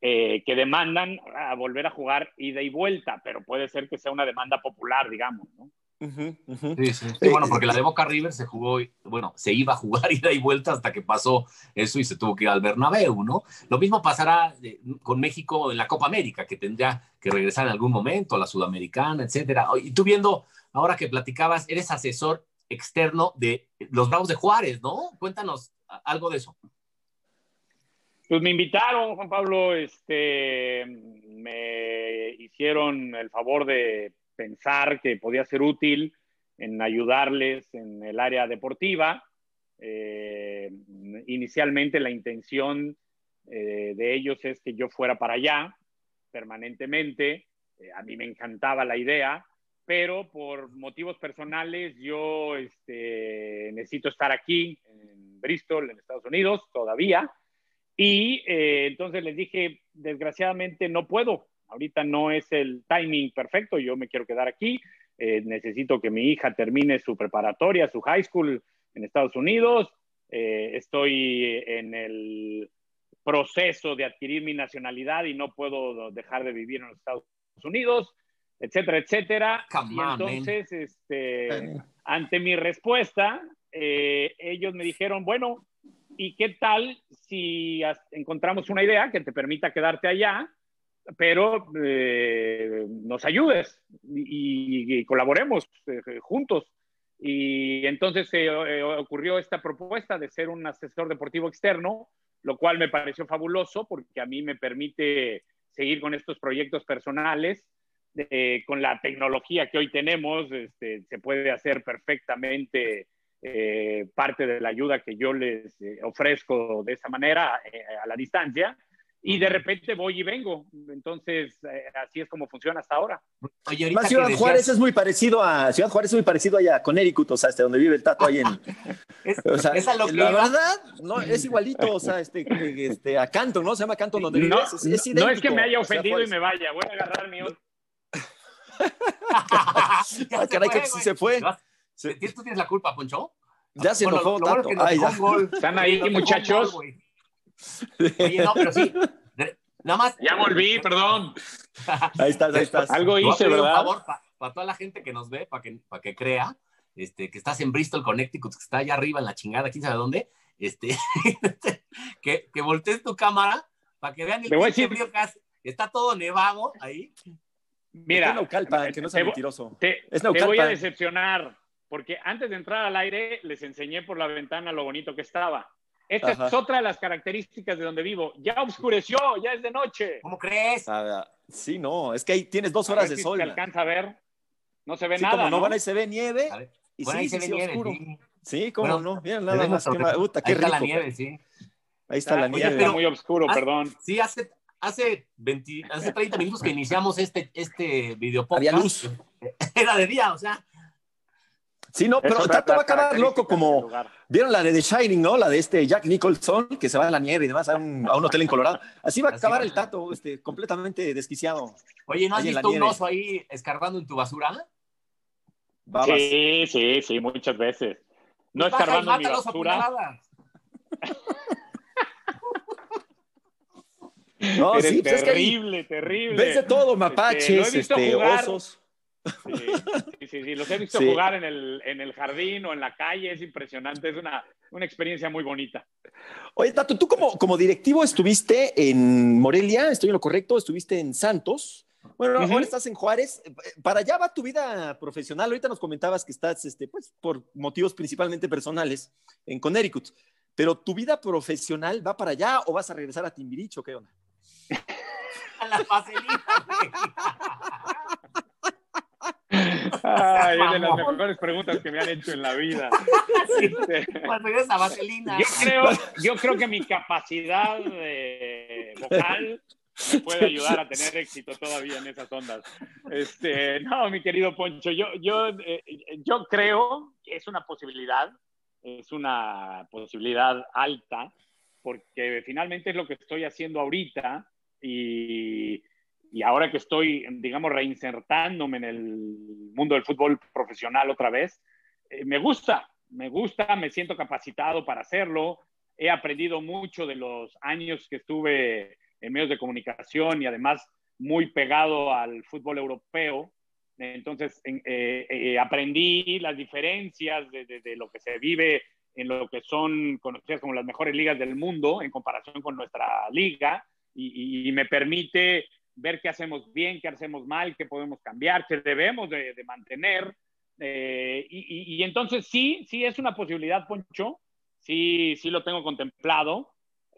eh, que demandan a volver a jugar ida y vuelta, pero puede ser que sea una demanda popular, digamos, ¿no? Sí, sí. Sí, bueno, porque la de Boca River se jugó, bueno, se iba a jugar (laughs) ida y vuelta hasta que pasó eso y se tuvo que ir al Bernabéu, ¿no? Lo mismo pasará eh, con México en la Copa América, que tendrá que regresar en algún momento, a la Sudamericana, etcétera. Y tú viendo, ahora que platicabas, eres asesor externo de los Bravos de Juárez, ¿no? Cuéntanos algo de eso. Pues me invitaron, Juan Pablo, este, me hicieron el favor de pensar que podía ser útil en ayudarles en el área deportiva. Eh, inicialmente la intención eh, de ellos es que yo fuera para allá permanentemente. Eh, a mí me encantaba la idea, pero por motivos personales yo este, necesito estar aquí en Bristol, en Estados Unidos, todavía. Y entonces les dije, desgraciadamente no puedo, ahorita no es el timing perfecto, yo me quiero quedar aquí, eh, necesito que mi hija termine su preparatoria, su high school en Estados Unidos, eh, estoy en el proceso de adquirir mi nacionalidad y no puedo dejar de vivir en los Estados Unidos, etcétera, etcétera. Come y on, man. entonces, este, ante mi respuesta, eh, ellos me dijeron, bueno, ¿y qué tal si encontramos una idea que te permita quedarte allá, pero eh, nos ayudes y, y colaboremos eh, juntos? Y entonces se eh, ocurrió esta propuesta de ser un asesor deportivo externo, lo cual me pareció fabuloso porque a mí me permite seguir con estos proyectos personales. Eh, con la tecnología que hoy tenemos, este, se puede hacer perfectamente eh, parte de la ayuda que yo les eh, ofrezco de esa manera eh, a la distancia y de repente voy y vengo. Entonces, eh, así es como funciona hasta ahora. Oye, ahorita Ciudad decías- Juárez es muy parecido a Ciudad Juárez es muy parecido allá a Connecticut, o sea, hasta donde vive el Tato ahí en, (laughs) es, o sea, es a lo que la iba. verdad, no, es igualito, o sea, este, este, a Canton, ¿no? Se llama Canton donde No, vives. Es, es no es que me haya ofendido y me vaya, voy a agarrar mi otro. (laughs) Ah, caray, fue, que sí se fue. ¿Tú tienes la culpa, Poncho? ya se Bueno, enojó lo bueno Tato. es que nos Ay, ya. ¿Están ahí, muchachos? gol. Oye, no, pero sí. Nada más. Ya volví, perdón. (laughs) Ahí estás, ahí estás. Algo hice, ¿verdad? favor para toda la gente que nos ve, para que, para que crea este, que estás en Bristol, Connecticut, que está allá arriba en la chingada, quién sabe dónde, este, (laughs) que, que voltees tu cámara para que vean el voy a decir- frío que hace. Está todo nevado ahí. Mira, Naucalpan, que no sea te mentiroso. Te, Es te voy a decepcionar, porque antes de entrar al aire les enseñé por la ventana lo bonito que estaba. Esta Ajá. es otra de las características de donde vivo. Ya oscureció, ya es de noche. ¿Cómo crees? Ah, sí, no, es que ahí tienes dos A horas ver de si sol. se alcanza a ver. No se ve Sí, nada. como no, ¿no? van ahí se ve nieve. A ver, Y bueno, sí, ahí sí, se ve sí, nieve, oscuro. sí. Sí, cómo Bueno, no. Mira, nada más. qué puta, ahí qué está rico. la nieve, sí. Ahí está la Ah, oye, nieve. está muy oscuro, perdón. Sí, hace, hace, 20 hace 30 minutos que iniciamos este, este video Había podcast. luz. (laughs) Era de día, o sea. Sí, no, pero otra Tato va a acabar loco como... ¿Vieron la de The Shining, no? La de este Jack Nicholson, que se va a la nieve y demás a un, a un hotel en Colorado. Así va a acabar el Tato, este, completamente desquiciado. Oye, ¿no has visto un oso ahí escarbando en tu basura? Babas. Sí, sí, sí, muchas veces. No escarbando en mi basura. (laughs) No, Eres sí, pues es que terrible, terrible. ves de todo, Este, mapaches, este, jugar. osos. Sí, sí, sí, los he visto Sí. jugar en el, en el jardín o en la calle, es impresionante, es una, una experiencia muy bonita. Oye, Tato, tú como, como directivo estuviste en Morelia, estoy en lo correcto, estuviste en Santos. Bueno, ahora estás en Juárez. Para allá va tu vida profesional. Ahorita nos comentabas que estás, este, pues, por motivos principalmente personales en Connecticut. Pero tu vida profesional va para allá o vas a regresar a Timbiricho, ¿qué onda? (laughs) A la güey. Ay, es de las mejores preguntas que me han hecho en la vida. Sí, Este, Cuando eres a vaselina. Yo creo, yo creo que mi capacidad eh, vocal me puede ayudar a tener éxito todavía en esas ondas. Este, no, mi querido Poncho, yo, yo, eh, yo creo que es una posibilidad, es una posibilidad alta, porque finalmente es lo que estoy haciendo ahorita. y, y ahora que estoy, digamos, reinsertándome en el mundo del fútbol profesional otra vez, eh, me gusta, me gusta, me siento capacitado para hacerlo. He aprendido mucho de los años que estuve en medios de comunicación y además muy pegado al fútbol europeo. Entonces, eh, eh, aprendí las diferencias de, de, lo que se vive en lo que son conocidas como las mejores ligas del mundo en comparación con nuestra liga y, y me permite ver qué hacemos bien, qué hacemos mal, qué podemos cambiar, qué debemos de, mantener. Eh, y, entonces sí, sí es una posibilidad, Poncho, sí, sí lo tengo contemplado,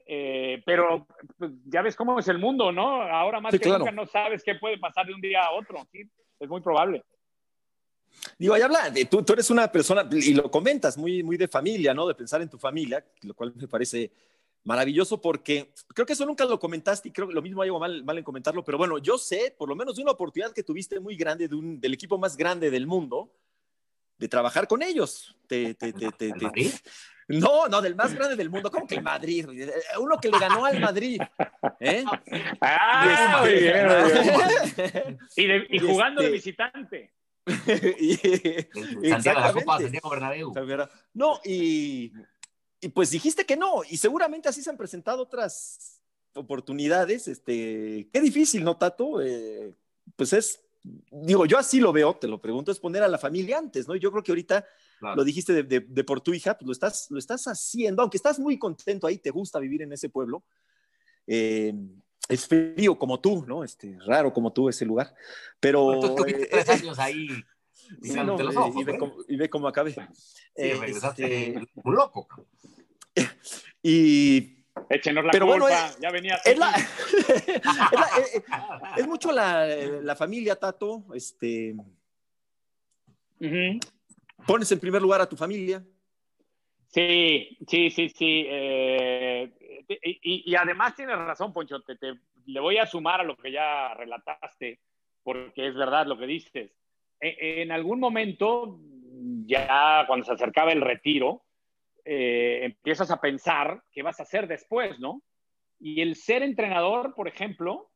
eh, pero pues, ya ves cómo es el mundo, ¿no? Ahora más que nunca no sabes qué puede pasar de un día a otro, ¿sí? es muy probable. Digo, ahí habla, tú, tú eres una persona, y lo comentas, muy, muy de familia, ¿no? De pensar en tu familia, lo cual me parece maravilloso porque creo que eso nunca lo comentaste y creo que lo mismo hay mal, mal en comentarlo, pero bueno, yo sé por lo menos de una oportunidad que tuviste muy grande de un, del equipo más grande del mundo de trabajar con ellos. Te, te, te, no, no, del más grande del mundo. ¿Cómo que el Madrid? Uno que le ganó al Madrid. ¿eh? Ah, y, (laughs) y, jugando de este visitante. (laughs) y, Santiago, la Copa Santiago Bernabéu. No, y y pues dijiste que no, y seguramente así se han presentado otras oportunidades. Este, qué difícil, ¿no, Tato? Eh, pues es, digo, yo así lo veo, te lo pregunto, es poner a la familia antes, ¿no? Yo creo que ahorita lo dijiste de, por tu hija, pues lo estás, lo estás haciendo, aunque estás muy contento ahí, te gusta vivir en ese pueblo. Eh, es frío como tú, ¿no? Este, raro como tú ese lugar, pero... tuviste tres años ahí y, ve, cómo, acabé. Sí, regresaste este, un loco. (laughs) Y. Échenos la pero culpa, bueno, ya venía. Es, la, (laughs) es, mucho la, la, familia, Tato. Este. Pones en primer lugar a tu familia. Sí, sí, sí, sí. Eh, y, y, además tienes razón, Poncho. Te, te, le voy a sumar a lo que ya relataste, porque es verdad lo que dices. E, en algún momento, ya cuando se acercaba el retiro, eh, empiezas a pensar qué vas a hacer después, ¿no? Y el ser entrenador, por ejemplo,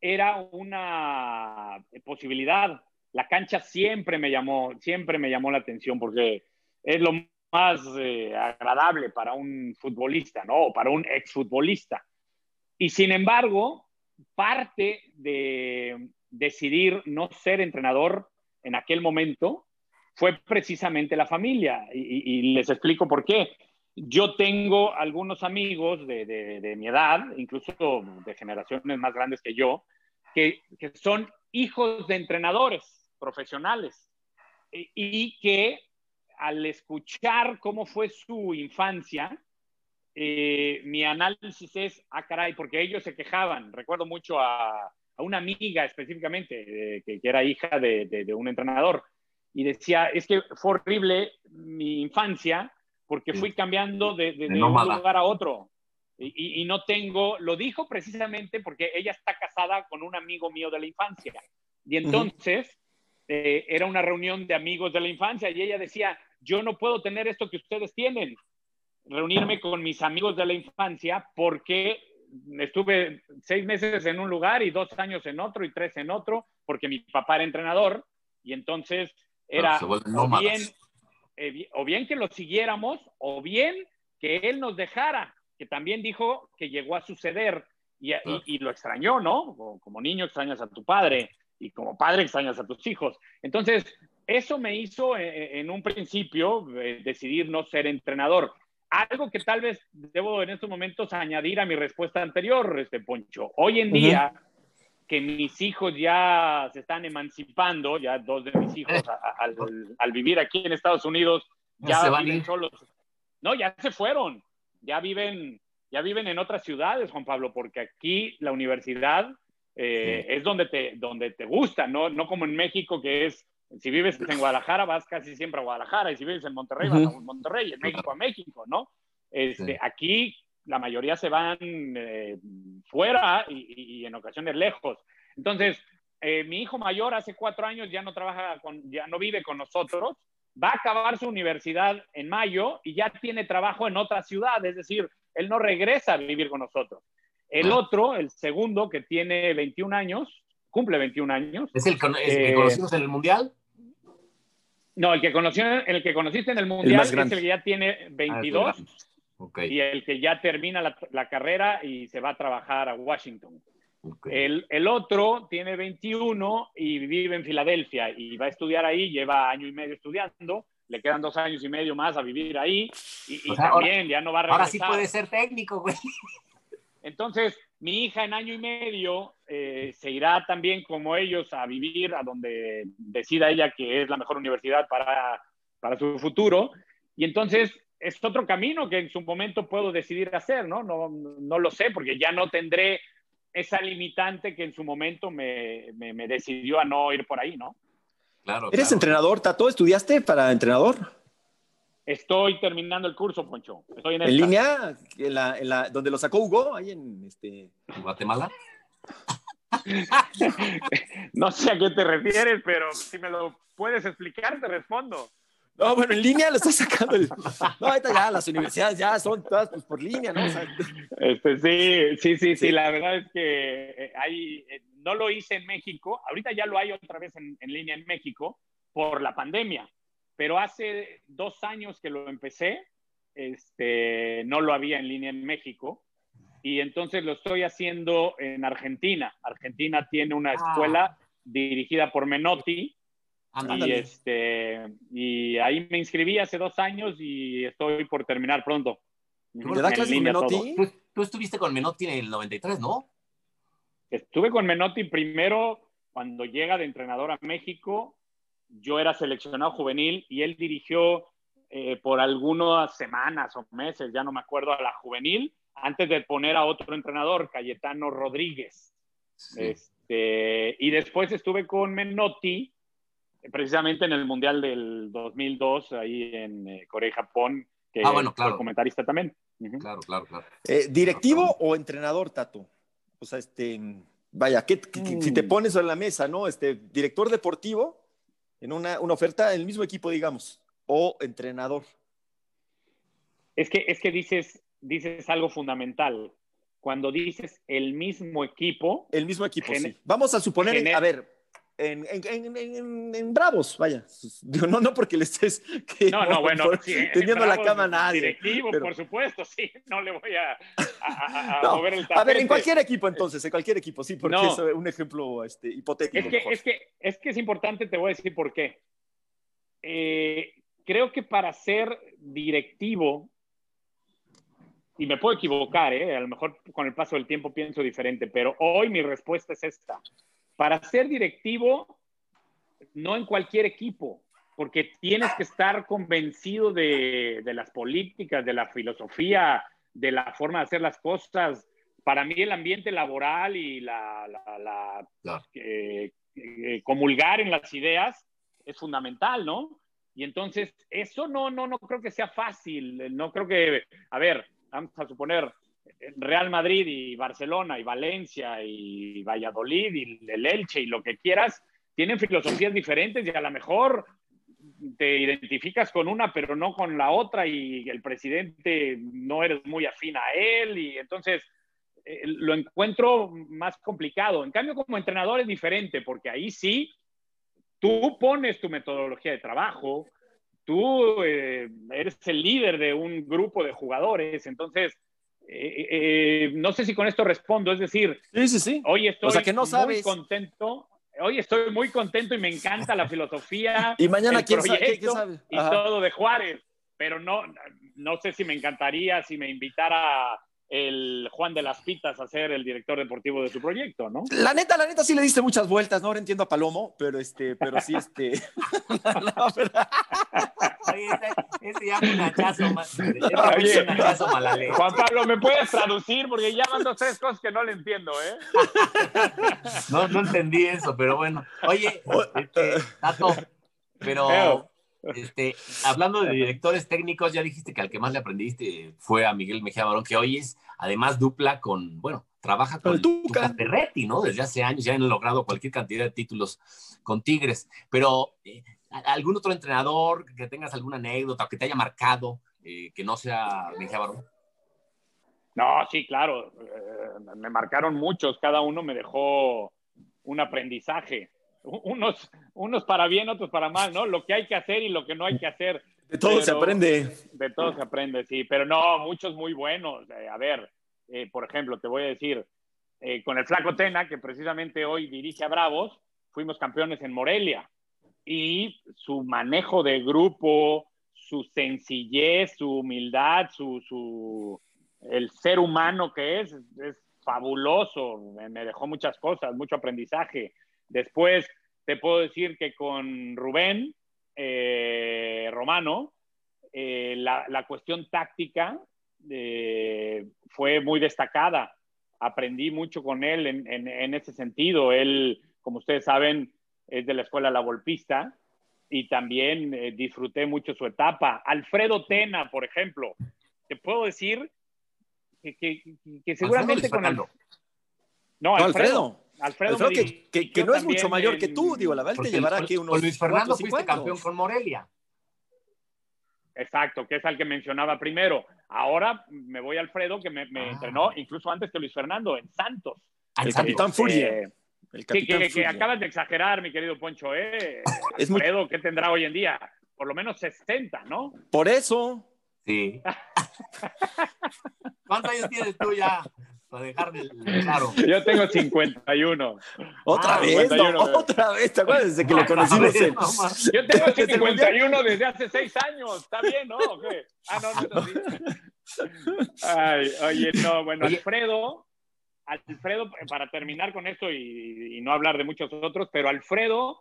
era una posibilidad. La cancha siempre me llamó, siempre me llamó la atención porque es lo más eh, agradable para un futbolista, ¿no? O para un exfutbolista. Y sin embargo, parte de decidir no ser entrenador en aquel momento fue precisamente la familia. Y, les explico por qué. Yo tengo algunos amigos de, mi edad, incluso de generaciones más grandes que yo, que, son hijos de entrenadores profesionales y, que al escuchar cómo fue su infancia, eh, mi análisis es, ah, caray, porque ellos se quejaban. Recuerdo mucho a, una amiga específicamente, eh, que, era hija de, un entrenador, y decía, es que fue horrible mi infancia porque fui cambiando de, un lugar a otro. Y, no tengo, lo dijo precisamente porque ella está casada con un amigo mío de la infancia. Y entonces eh, era una reunión de amigos de la infancia y ella decía, yo no puedo tener esto que ustedes tienen, reunirme con mis amigos de la infancia porque estuve seis meses en un lugar y dos años en otro y tres en otro porque mi papá era entrenador y entonces era o, bien, eh, o bien que lo siguiéramos o bien que él nos dejara, que también dijo que llegó a suceder y, y, lo extrañó, ¿no? Como, niño extrañas a tu padre y como padre extrañas a tus hijos. Entonces, eso me hizo eh, eh, en un principio decidir no ser entrenador. Algo que tal vez debo en estos momentos añadir a mi respuesta anterior, este Poncho. Hoy en día, que mis hijos ya se están emancipando, ya dos de mis hijos al, vivir aquí en Estados Unidos ya viven solos. No, ya se fueron, ya viven, ya viven en otras ciudades, Juan Pablo, porque aquí la universidad eh, es donde te, donde te gusta, ¿no? no como en México que es, si vives en Guadalajara vas casi siempre a Guadalajara y si vives en Monterrey vas a Monterrey, en México a México, ¿no? Este, Aquí la mayoría se van eh, fuera y, en ocasiones lejos. Entonces, eh, mi hijo mayor hace cuatro años ya no trabaja, con, ya no vive con nosotros, va a acabar su universidad en mayo y ya tiene trabajo en otra ciudad, es decir, él no regresa a vivir con nosotros. El Ah. otro, el segundo, que tiene 21 años, cumple 21 años. ¿Es el, es el que Eh, conocimos en el Mundial? No, el que, conoció, el que conociste en el Mundial es el que ya tiene Ah, es el 22 grande. Ok, y el que ya termina la, la carrera y se va a trabajar a Washington. El, el otro tiene 21 y vive en Filadelfia y va a estudiar ahí, lleva año y medio estudiando, le quedan dos años y medio más a vivir ahí y, y O sea, ahora- también ya no va a regresar. Ahora sí puede ser técnico, güey. Entonces, mi hija en año y medio eh, se irá también como ellos a vivir a donde decida ella que es la mejor universidad para, para su futuro. Y entonces es otro camino que en su momento puedo decidir hacer, ¿no? No, no lo sé, porque ya no tendré esa limitante que en su momento me, me, me decidió a no ir por ahí, ¿no? Claro. ¿Eres claro. entrenador, Tato? ¿Estudiaste para entrenador? Estoy terminando el curso, Poncho. Estoy en, ¿En esta. línea? En la, en la, ¿Donde lo sacó Hugo? Ahí en este... ¿En Guatemala? (laughs) No sé a qué te refieres, pero si me lo puedes explicar, te respondo. No, bueno, en línea lo está sacando. el- No, ahorita ya las universidades ya son todas pues, por línea, ¿no? O sea, Este, sí, sí, sí, sí, Sí. la verdad es que eh, hay, eh, no lo hice en México, ahorita ya lo hay otra vez en, en línea en México por la pandemia, pero hace dos años que lo empecé, este, no lo había en línea en México y entonces lo estoy haciendo en Argentina. Argentina tiene una Ah. escuela dirigida por Menotti y, este, y ahí me inscribí hace dos años y estoy por terminar pronto. ¿Te da clases Menotti? Tú, tú estuviste con Menotti en el 93, ¿no? Estuve con Menotti primero cuando llega de entrenador a México. Yo era seleccionado juvenil y él dirigió eh, por algunas semanas o meses, ya no me acuerdo, a la juvenil, antes de poner a otro entrenador, Cayetano Rodríguez. Sí. Este, y después estuve con Menotti, precisamente en el Mundial del 2002, ahí en eh, Corea y Japón, que Ah, bueno, claro. fue comentarista también. Claro, claro, claro. eh, ¿Directivo o entrenador, Tato? O sea, este... Vaya, ¿qué, si te Mm. pones sobre la mesa, ¿no? Este, director deportivo en una, una oferta en el mismo equipo, digamos, o entrenador. Es que, es que dices, dices algo fundamental. Cuando dices el mismo equipo, El mismo equipo, sí. Vamos a suponer, a ver, en, en- en- en- en Bravos, vaya. (laughs) Digo, no, no porque le estés que- no, no, (laughs) bueno, por- sí, tendiendo la cama a nadie. Directivo, pero- por supuesto, sí, no le voy a, a- a- No, mover el A ver, en tapete. cualquier equipo entonces, en cualquier equipo, sí, porque No. es un ejemplo este, hipotético. Es que, mejor. es, que, es que es importante, te voy a decir por qué. Eh, creo que para ser directivo, y me puedo equivocar, ¿eh? a lo mejor con el paso del tiempo pienso diferente, pero hoy mi respuesta es esta. Para ser directivo, no en cualquier equipo, porque tienes que estar convencido de, de las políticas, de la filosofía, de la forma de hacer las cosas. Para mí el ambiente laboral y la, la- la- Claro. eh, eh, comulgar en las ideas es fundamental, ¿no? Y entonces, eso no, no, no creo que sea fácil. No creo que, a ver, vamos a suponer Real Madrid y Barcelona y Valencia y Valladolid y el Elche y lo que quieras, tienen filosofías diferentes y a lo mejor te identificas con una pero no con la otra y el presidente no eres muy afín a él y entonces eh, lo encuentro más complicado. En cambio, como entrenador es diferente porque ahí sí tú pones tu metodología de trabajo, tú eh, eres el líder de un grupo de jugadores, entonces eh, eh, no sé si con esto respondo, es decir, Sí, sí, sí. hoy estoy O sea, que no muy contento, hoy estoy muy contento y me encanta la filosofía (laughs) Y mañana, el y todo de Juárez, pero no, no sé si me encantaría si me invitara el Juan de las Pitas a ser el director deportivo de su proyecto, ¿no? La neta, la neta sí le diste muchas vueltas, ¿no? Ahora entiendo a Palomo, pero este, pero sí, este. No, (laughs) pero- Oye, ese, ese ya fue un hachazo, Oye. un. Juan Pablo, ¿me puedes traducir? Porque ya van dos, tres cosas que no le entiendo, ¿eh? (laughs) No, no entendí eso, pero bueno. Oye, este, Tato, pero este, hablando de directores técnicos, ya dijiste que al que más le aprendiste fue a Miguel Mejía Barón, que hoy es además dupla con, bueno, trabaja con el Tuca. Tuca Ferretti, ¿no? Desde hace años ya han logrado cualquier cantidad de títulos con Tigres. Pero, eh, ¿algún otro entrenador que tengas alguna anécdota o que te haya marcado eh, que no sea Mejía Barón? No, sí, claro. Eh, me marcaron muchos, cada uno me dejó un aprendizaje. Unos, unos para bien, otros para mal, ¿no? Lo que hay que hacer y lo que no hay que hacer. De todo se Pero- aprende. De todo se aprende, sí, pero no, muchos muy buenos. Eh, a ver, eh, por ejemplo, te voy a decir, eh, con el Flaco Tena, que precisamente hoy dirige a Bravos, fuimos campeones en Morelia. Y su manejo de grupo, su sencillez, su humildad, su, su el ser humano que es, es fabuloso. Me dejó muchas cosas, mucho aprendizaje. Después te puedo decir que con Rubén eh, Romano, eh, la, la cuestión táctica eh, fue muy destacada. Aprendí mucho con él en, en, en, ese sentido. Él, como ustedes saben, es de la escuela La Volpista y también eh, disfruté mucho su etapa. Alfredo Tena, por ejemplo, te puedo decir que, que, que seguramente con. No, no, Alfredo. Alfredo, Alfredo que, que, que, no es mucho mayor que tú, digo, la verdad te llevará aquí unos. Con Luis Fernando fuiste campeón con Morelia. Exacto, que es al que mencionaba primero. Ahora me voy a Alfredo, que me, me ah. entrenó incluso antes que Luis Fernando, en Santos. El Capitán Furia. Eh, el Capitán que, que, que, acabas de exagerar, mi querido Poncho, ¿eh? (laughs) Es Alfredo, muy... ¿qué tendrá hoy en día? Por lo menos 60, ¿no? Por eso. Sí. (laughs) ¿Cuántos años tienes tú ya? Para dejarme claro. (laughs) Yo tengo 51. ¿Otra ah, vez? 51, no, otra vez. ¿Te acuerdas desde que lo conocimos? No, Yo tengo (laughs) 51 desde hace 6 años. ¿Está bien, no? ¿Qué? Ah, no, no, no. Ay, oye, no, bueno, oye. Alfredo, Alfredo, para terminar con esto y, y, no hablar de muchos otros, pero Alfredo,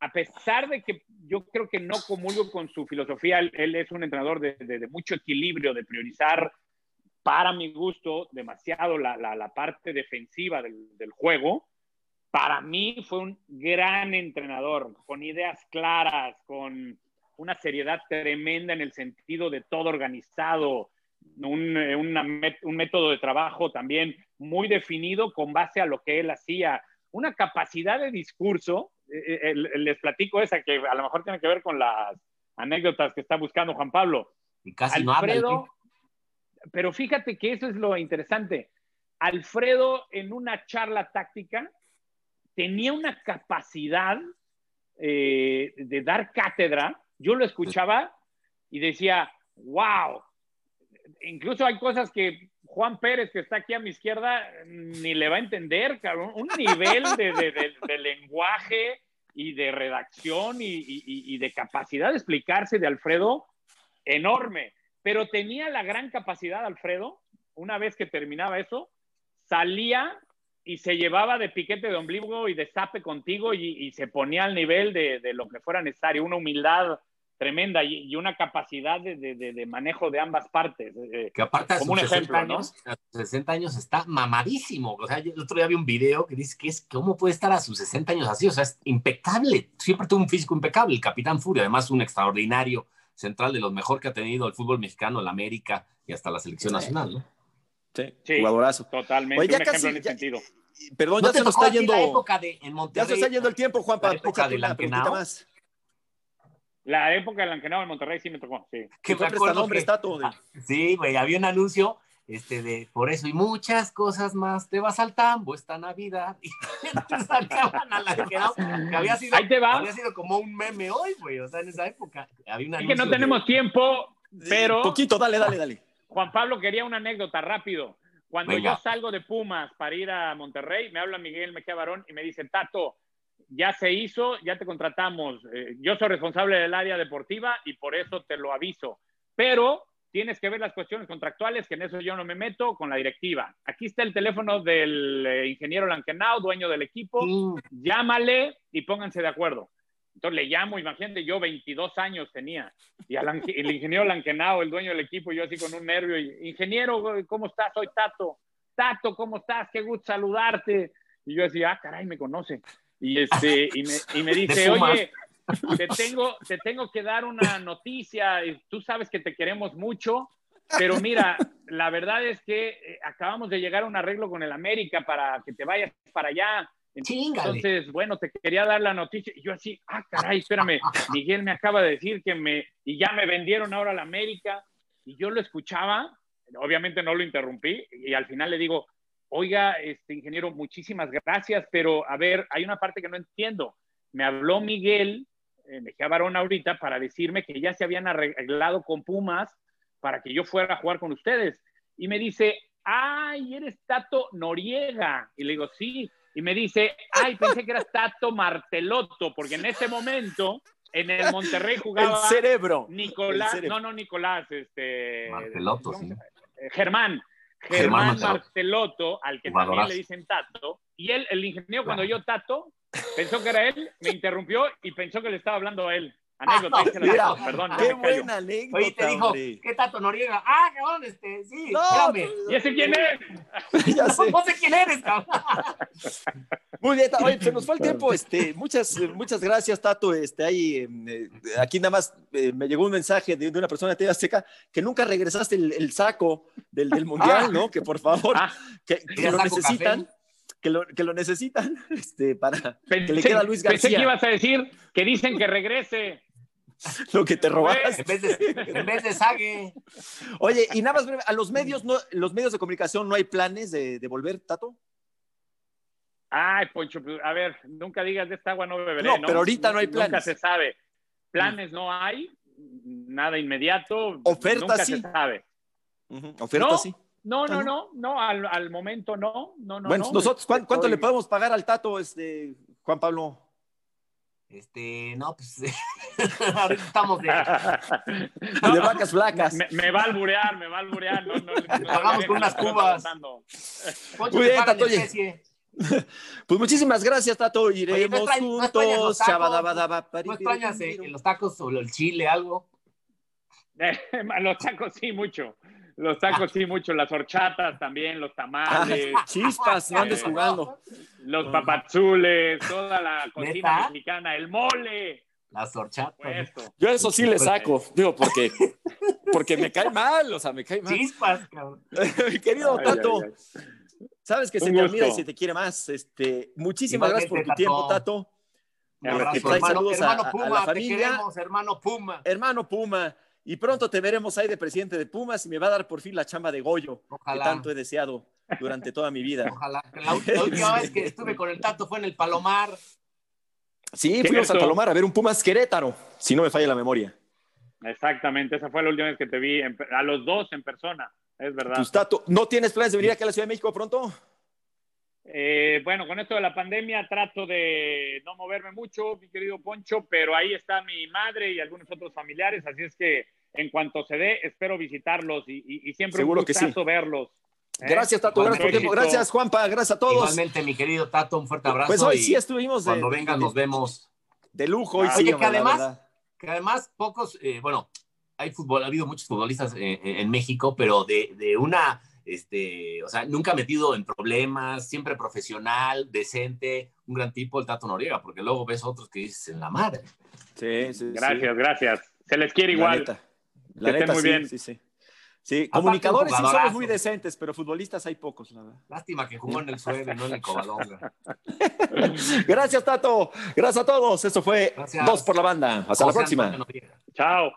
a pesar de que yo creo que no comulgo con su filosofía, él, él es un entrenador de, de, de, mucho equilibrio, de priorizar, para mi gusto, demasiado la, la, la parte defensiva del, del, juego. Para mí fue un gran entrenador, con ideas claras, con una seriedad tremenda en el sentido de todo organizado, un, una, un método de trabajo también muy definido con base a lo que él hacía, una capacidad de discurso, eh, eh, les platico esa que a lo mejor tiene que ver con las anécdotas que está buscando Juan Pablo. Y casi Alfredo, no habla pero fíjate que eso es lo interesante. Alfredo en una charla táctica tenía una capacidad eh, de dar cátedra. Yo lo escuchaba y decía, wow, incluso hay cosas que Juan Pérez, que está aquí a mi izquierda, ni le va a entender, cabrón. Un nivel de, de, lenguaje y de redacción y, de capacidad de explicarse de Alfredo enorme. Pero tenía la gran capacidad, Alfredo, una vez que terminaba eso, salía y se llevaba de piquete de ombligo y de zape contigo y, se ponía al nivel de, lo que fuera necesario. Una humildad tremenda y, y una capacidad de, de, de, manejo de ambas partes. Eh, que aparte como un ejemplo, años, ¿no? A sus 60 años está mamadísimo. O sea, yo el otro día vi un video que dice que es cómo puede estar a sus 60 años así. O sea, es impecable. Siempre tuvo un físico impecable. El Capitán Furia, además, un extraordinario central de los mejor que ha tenido el fútbol mexicano, la América y hasta la selección sí. nacional, ¿no? Sí, sí, jugadorazo. Totalmente. Oye, ya un casi, en ese ya, sentido. Perdón, ¿No ya se nos está yendo. La época de, en ya se está yendo el tiempo, Juan, para época de Lankenau. más. La época de Lankenau en Monterrey sí me tocó, sí. Que me nombre que, está todo. De... Ah, sí, güey, había un anuncio este de por eso y muchas cosas más te vas al tambo esta Navidad y (laughs) te sacaban a Lankenau, que había sido, Ahí te va. había sido como un meme hoy, güey, o sea, en esa época había un Es que no tenemos de... tiempo, pero sí, poquito, dale, dale, dale. Juan Pablo quería una anécdota rápido. Cuando Venga. yo salgo de Pumas para ir a Monterrey, me habla Miguel Mejía Barón y me dice, Tato, ya se hizo, ya te contratamos. Eh, yo soy responsable del área deportiva y por eso te lo aviso. Pero tienes que ver las cuestiones contractuales, que en eso yo no me meto, con la directiva. Aquí está el teléfono del eh, ingeniero Lankenau, dueño del equipo. Llámale y pónganse de acuerdo. Entonces le llamo, imagínate, yo 22 años tenía. Y al, el ingeniero Lankenau, el dueño del equipo, yo así con un nervio. Y, ingeniero, ¿cómo estás? Soy Tato. Tato, ¿cómo estás? Qué gusto saludarte. Y yo decía, ah, caray, me conoce. Y, este, y, me, y me (laughs) dice, oye, te tengo, te tengo que dar una noticia. Tú sabes que te queremos mucho. Pero mira, la verdad es que eh, acabamos de llegar a un arreglo con el América para que te vayas para allá. Entonces, bueno, te quería dar la noticia. Y yo así, ah, caray, espérame, Miguel me acaba de decir que me, y ya me vendieron ahora la América. Y yo lo escuchaba, obviamente no lo interrumpí, y al final le digo, oiga, este ingeniero, muchísimas gracias, pero a ver, hay una parte que no entiendo. Me habló Miguel Mejía Barón ahorita para decirme que ya se habían arreglado con Pumas para que yo fuera a jugar con ustedes. Y me dice, ay, eres Tato Noriega. Y le digo, sí. Y me dice, ay, pensé que eras Tato Marteloto, porque en ese momento en el Monterrey jugaba. El cerebro. Nicolás, no, no, Nicolás, este. Marteloto, sí. Germán. Germán, Marteloto, al que también le dicen Tato. Y él, el ingeniero, cuando yo Tato, pensó que era él, me interrumpió y pensó que le estaba hablando a él. Anécdota, ah, mira, perdón. Qué buena anécdota. Oye, te dijo, hombre. ¿qué Tato Noriega? Ah, cabrón, este, sí, No, espérame. ¿Y ese quién es? (laughs) ya sé. No sé quién eres, cabrón. Muy bien, oye, se nos fue el tiempo. Este, muchas, muchas gracias, Tato. Este, ahí, eh, aquí nada más eh, me llegó un mensaje de, de una persona de TV Azteca que nunca regresaste el, el saco del, del (laughs) mundial, Ah. ¿no? Que por favor, Ah, que, lo necesitan, café. Que lo, que lo necesitan, (laughs) este, para pensé, que le queda a Luis pensé que García ibas a decir que dicen que regrese. (laughs) lo que te En robaste. vez de, en vez de Sague. Oye, y nada más breve, a los medios, no, los medios de comunicación no hay planes de, de volver, Tato. Ay, Poncho, pues, a ver, nunca digas de esta agua no beberé, No, ¿no? pero ahorita no hay Nunca planes. se sabe. Planes no hay, nada inmediato. Ofertas nunca sí. se sabe. Oferta No, sí. No, no, Ah, no, no, al, al momento no, no, no. bueno, no. nosotros, ¿cuán- ¿cuánto Estoy- le podemos pagar al Tato, este, Juan Pablo? Este, no, pues ahorita estamos de. De vacas flacas. me, me va a alburear, me va a alburear. No, no, no, pagamos con unas cubas. Muy bien, Tato, oye. Pues muchísimas gracias, Tato. Iremos extrañas- no juntos. ¿No extrañas eh, los tacos o el chile, algo? Los tacos sí, mucho. Los tacos sí, mucho. Las horchatas también, los tamales, Ah, Chispas, no andes Eh, jugando. los papazules, toda la cocina ¿Neta? mexicana, el mole. Las horchatas. Yo eso sí le saco, digo, porque, porque me cae mal, o sea, me cae mal. Chispas, cabrón. (laughs) Mi querido Ay, Tato, ay, ay. sabes que se Un te gusto. admira y se te quiere más. Este, muchísimas gracias por tu Tato. tiempo, Tato. Un Abrazo, hermano, saludos a- hermano a- a Puma, la te familia. queremos, hermano Puma. Hermano Puma, y pronto te veremos ahí de presidente de Pumas y me va a dar por fin la chamba de Goyo, Ojalá. que tanto he deseado durante toda mi vida. Ojalá. La, la última vez que estuve con el Tato fue en el Palomar. Sí, fuimos a Palomar a ver un Pumas Querétaro, si no me falla la memoria. Exactamente, esa fue la última vez que te vi en- a los dos en persona, es verdad. Pues, Tato, ¿no tienes planes de venir aquí a la Ciudad de México pronto? Eh, bueno, con esto de la pandemia trato de no moverme mucho, mi querido Poncho, pero ahí está mi madre y algunos otros familiares, así es que en cuanto se dé, espero visitarlos y, y- y siempre Seguro un que sí. gustazo verlos. ¿eh? Gracias, Tato, gracias por el tiempo. Gracias, Juanpa, gracias a todos. Igualmente, mi querido Tato, un fuerte abrazo. Pues hoy sí estuvimos de, cuando vengan nos vemos. de lujo. Hoy Ah, sí, oye, que además-. Que además, pocos, eh, bueno, hay fútbol, ha habido muchos futbolistas eh, eh, en México, pero de, de una, este, o sea, nunca metido en problemas, siempre profesional, decente, un gran tipo, el Tato Noriega, porque luego ves otros que dices en la madre. Sí, sí, sí. Gracias, gracias. Se les quiere La igual. neta. La Que estén neta, muy sí, bien. sí, sí. Sí, Aparte, comunicadores un sí somos muy decentes, pero futbolistas hay pocos, la verdad. Lástima que jugó en el suelo y no en el Covadonga. (laughs) Gracias, Tato. Gracias a todos. Esto fue Gracias. Dos por la Banda. Hasta la próxima. Chao.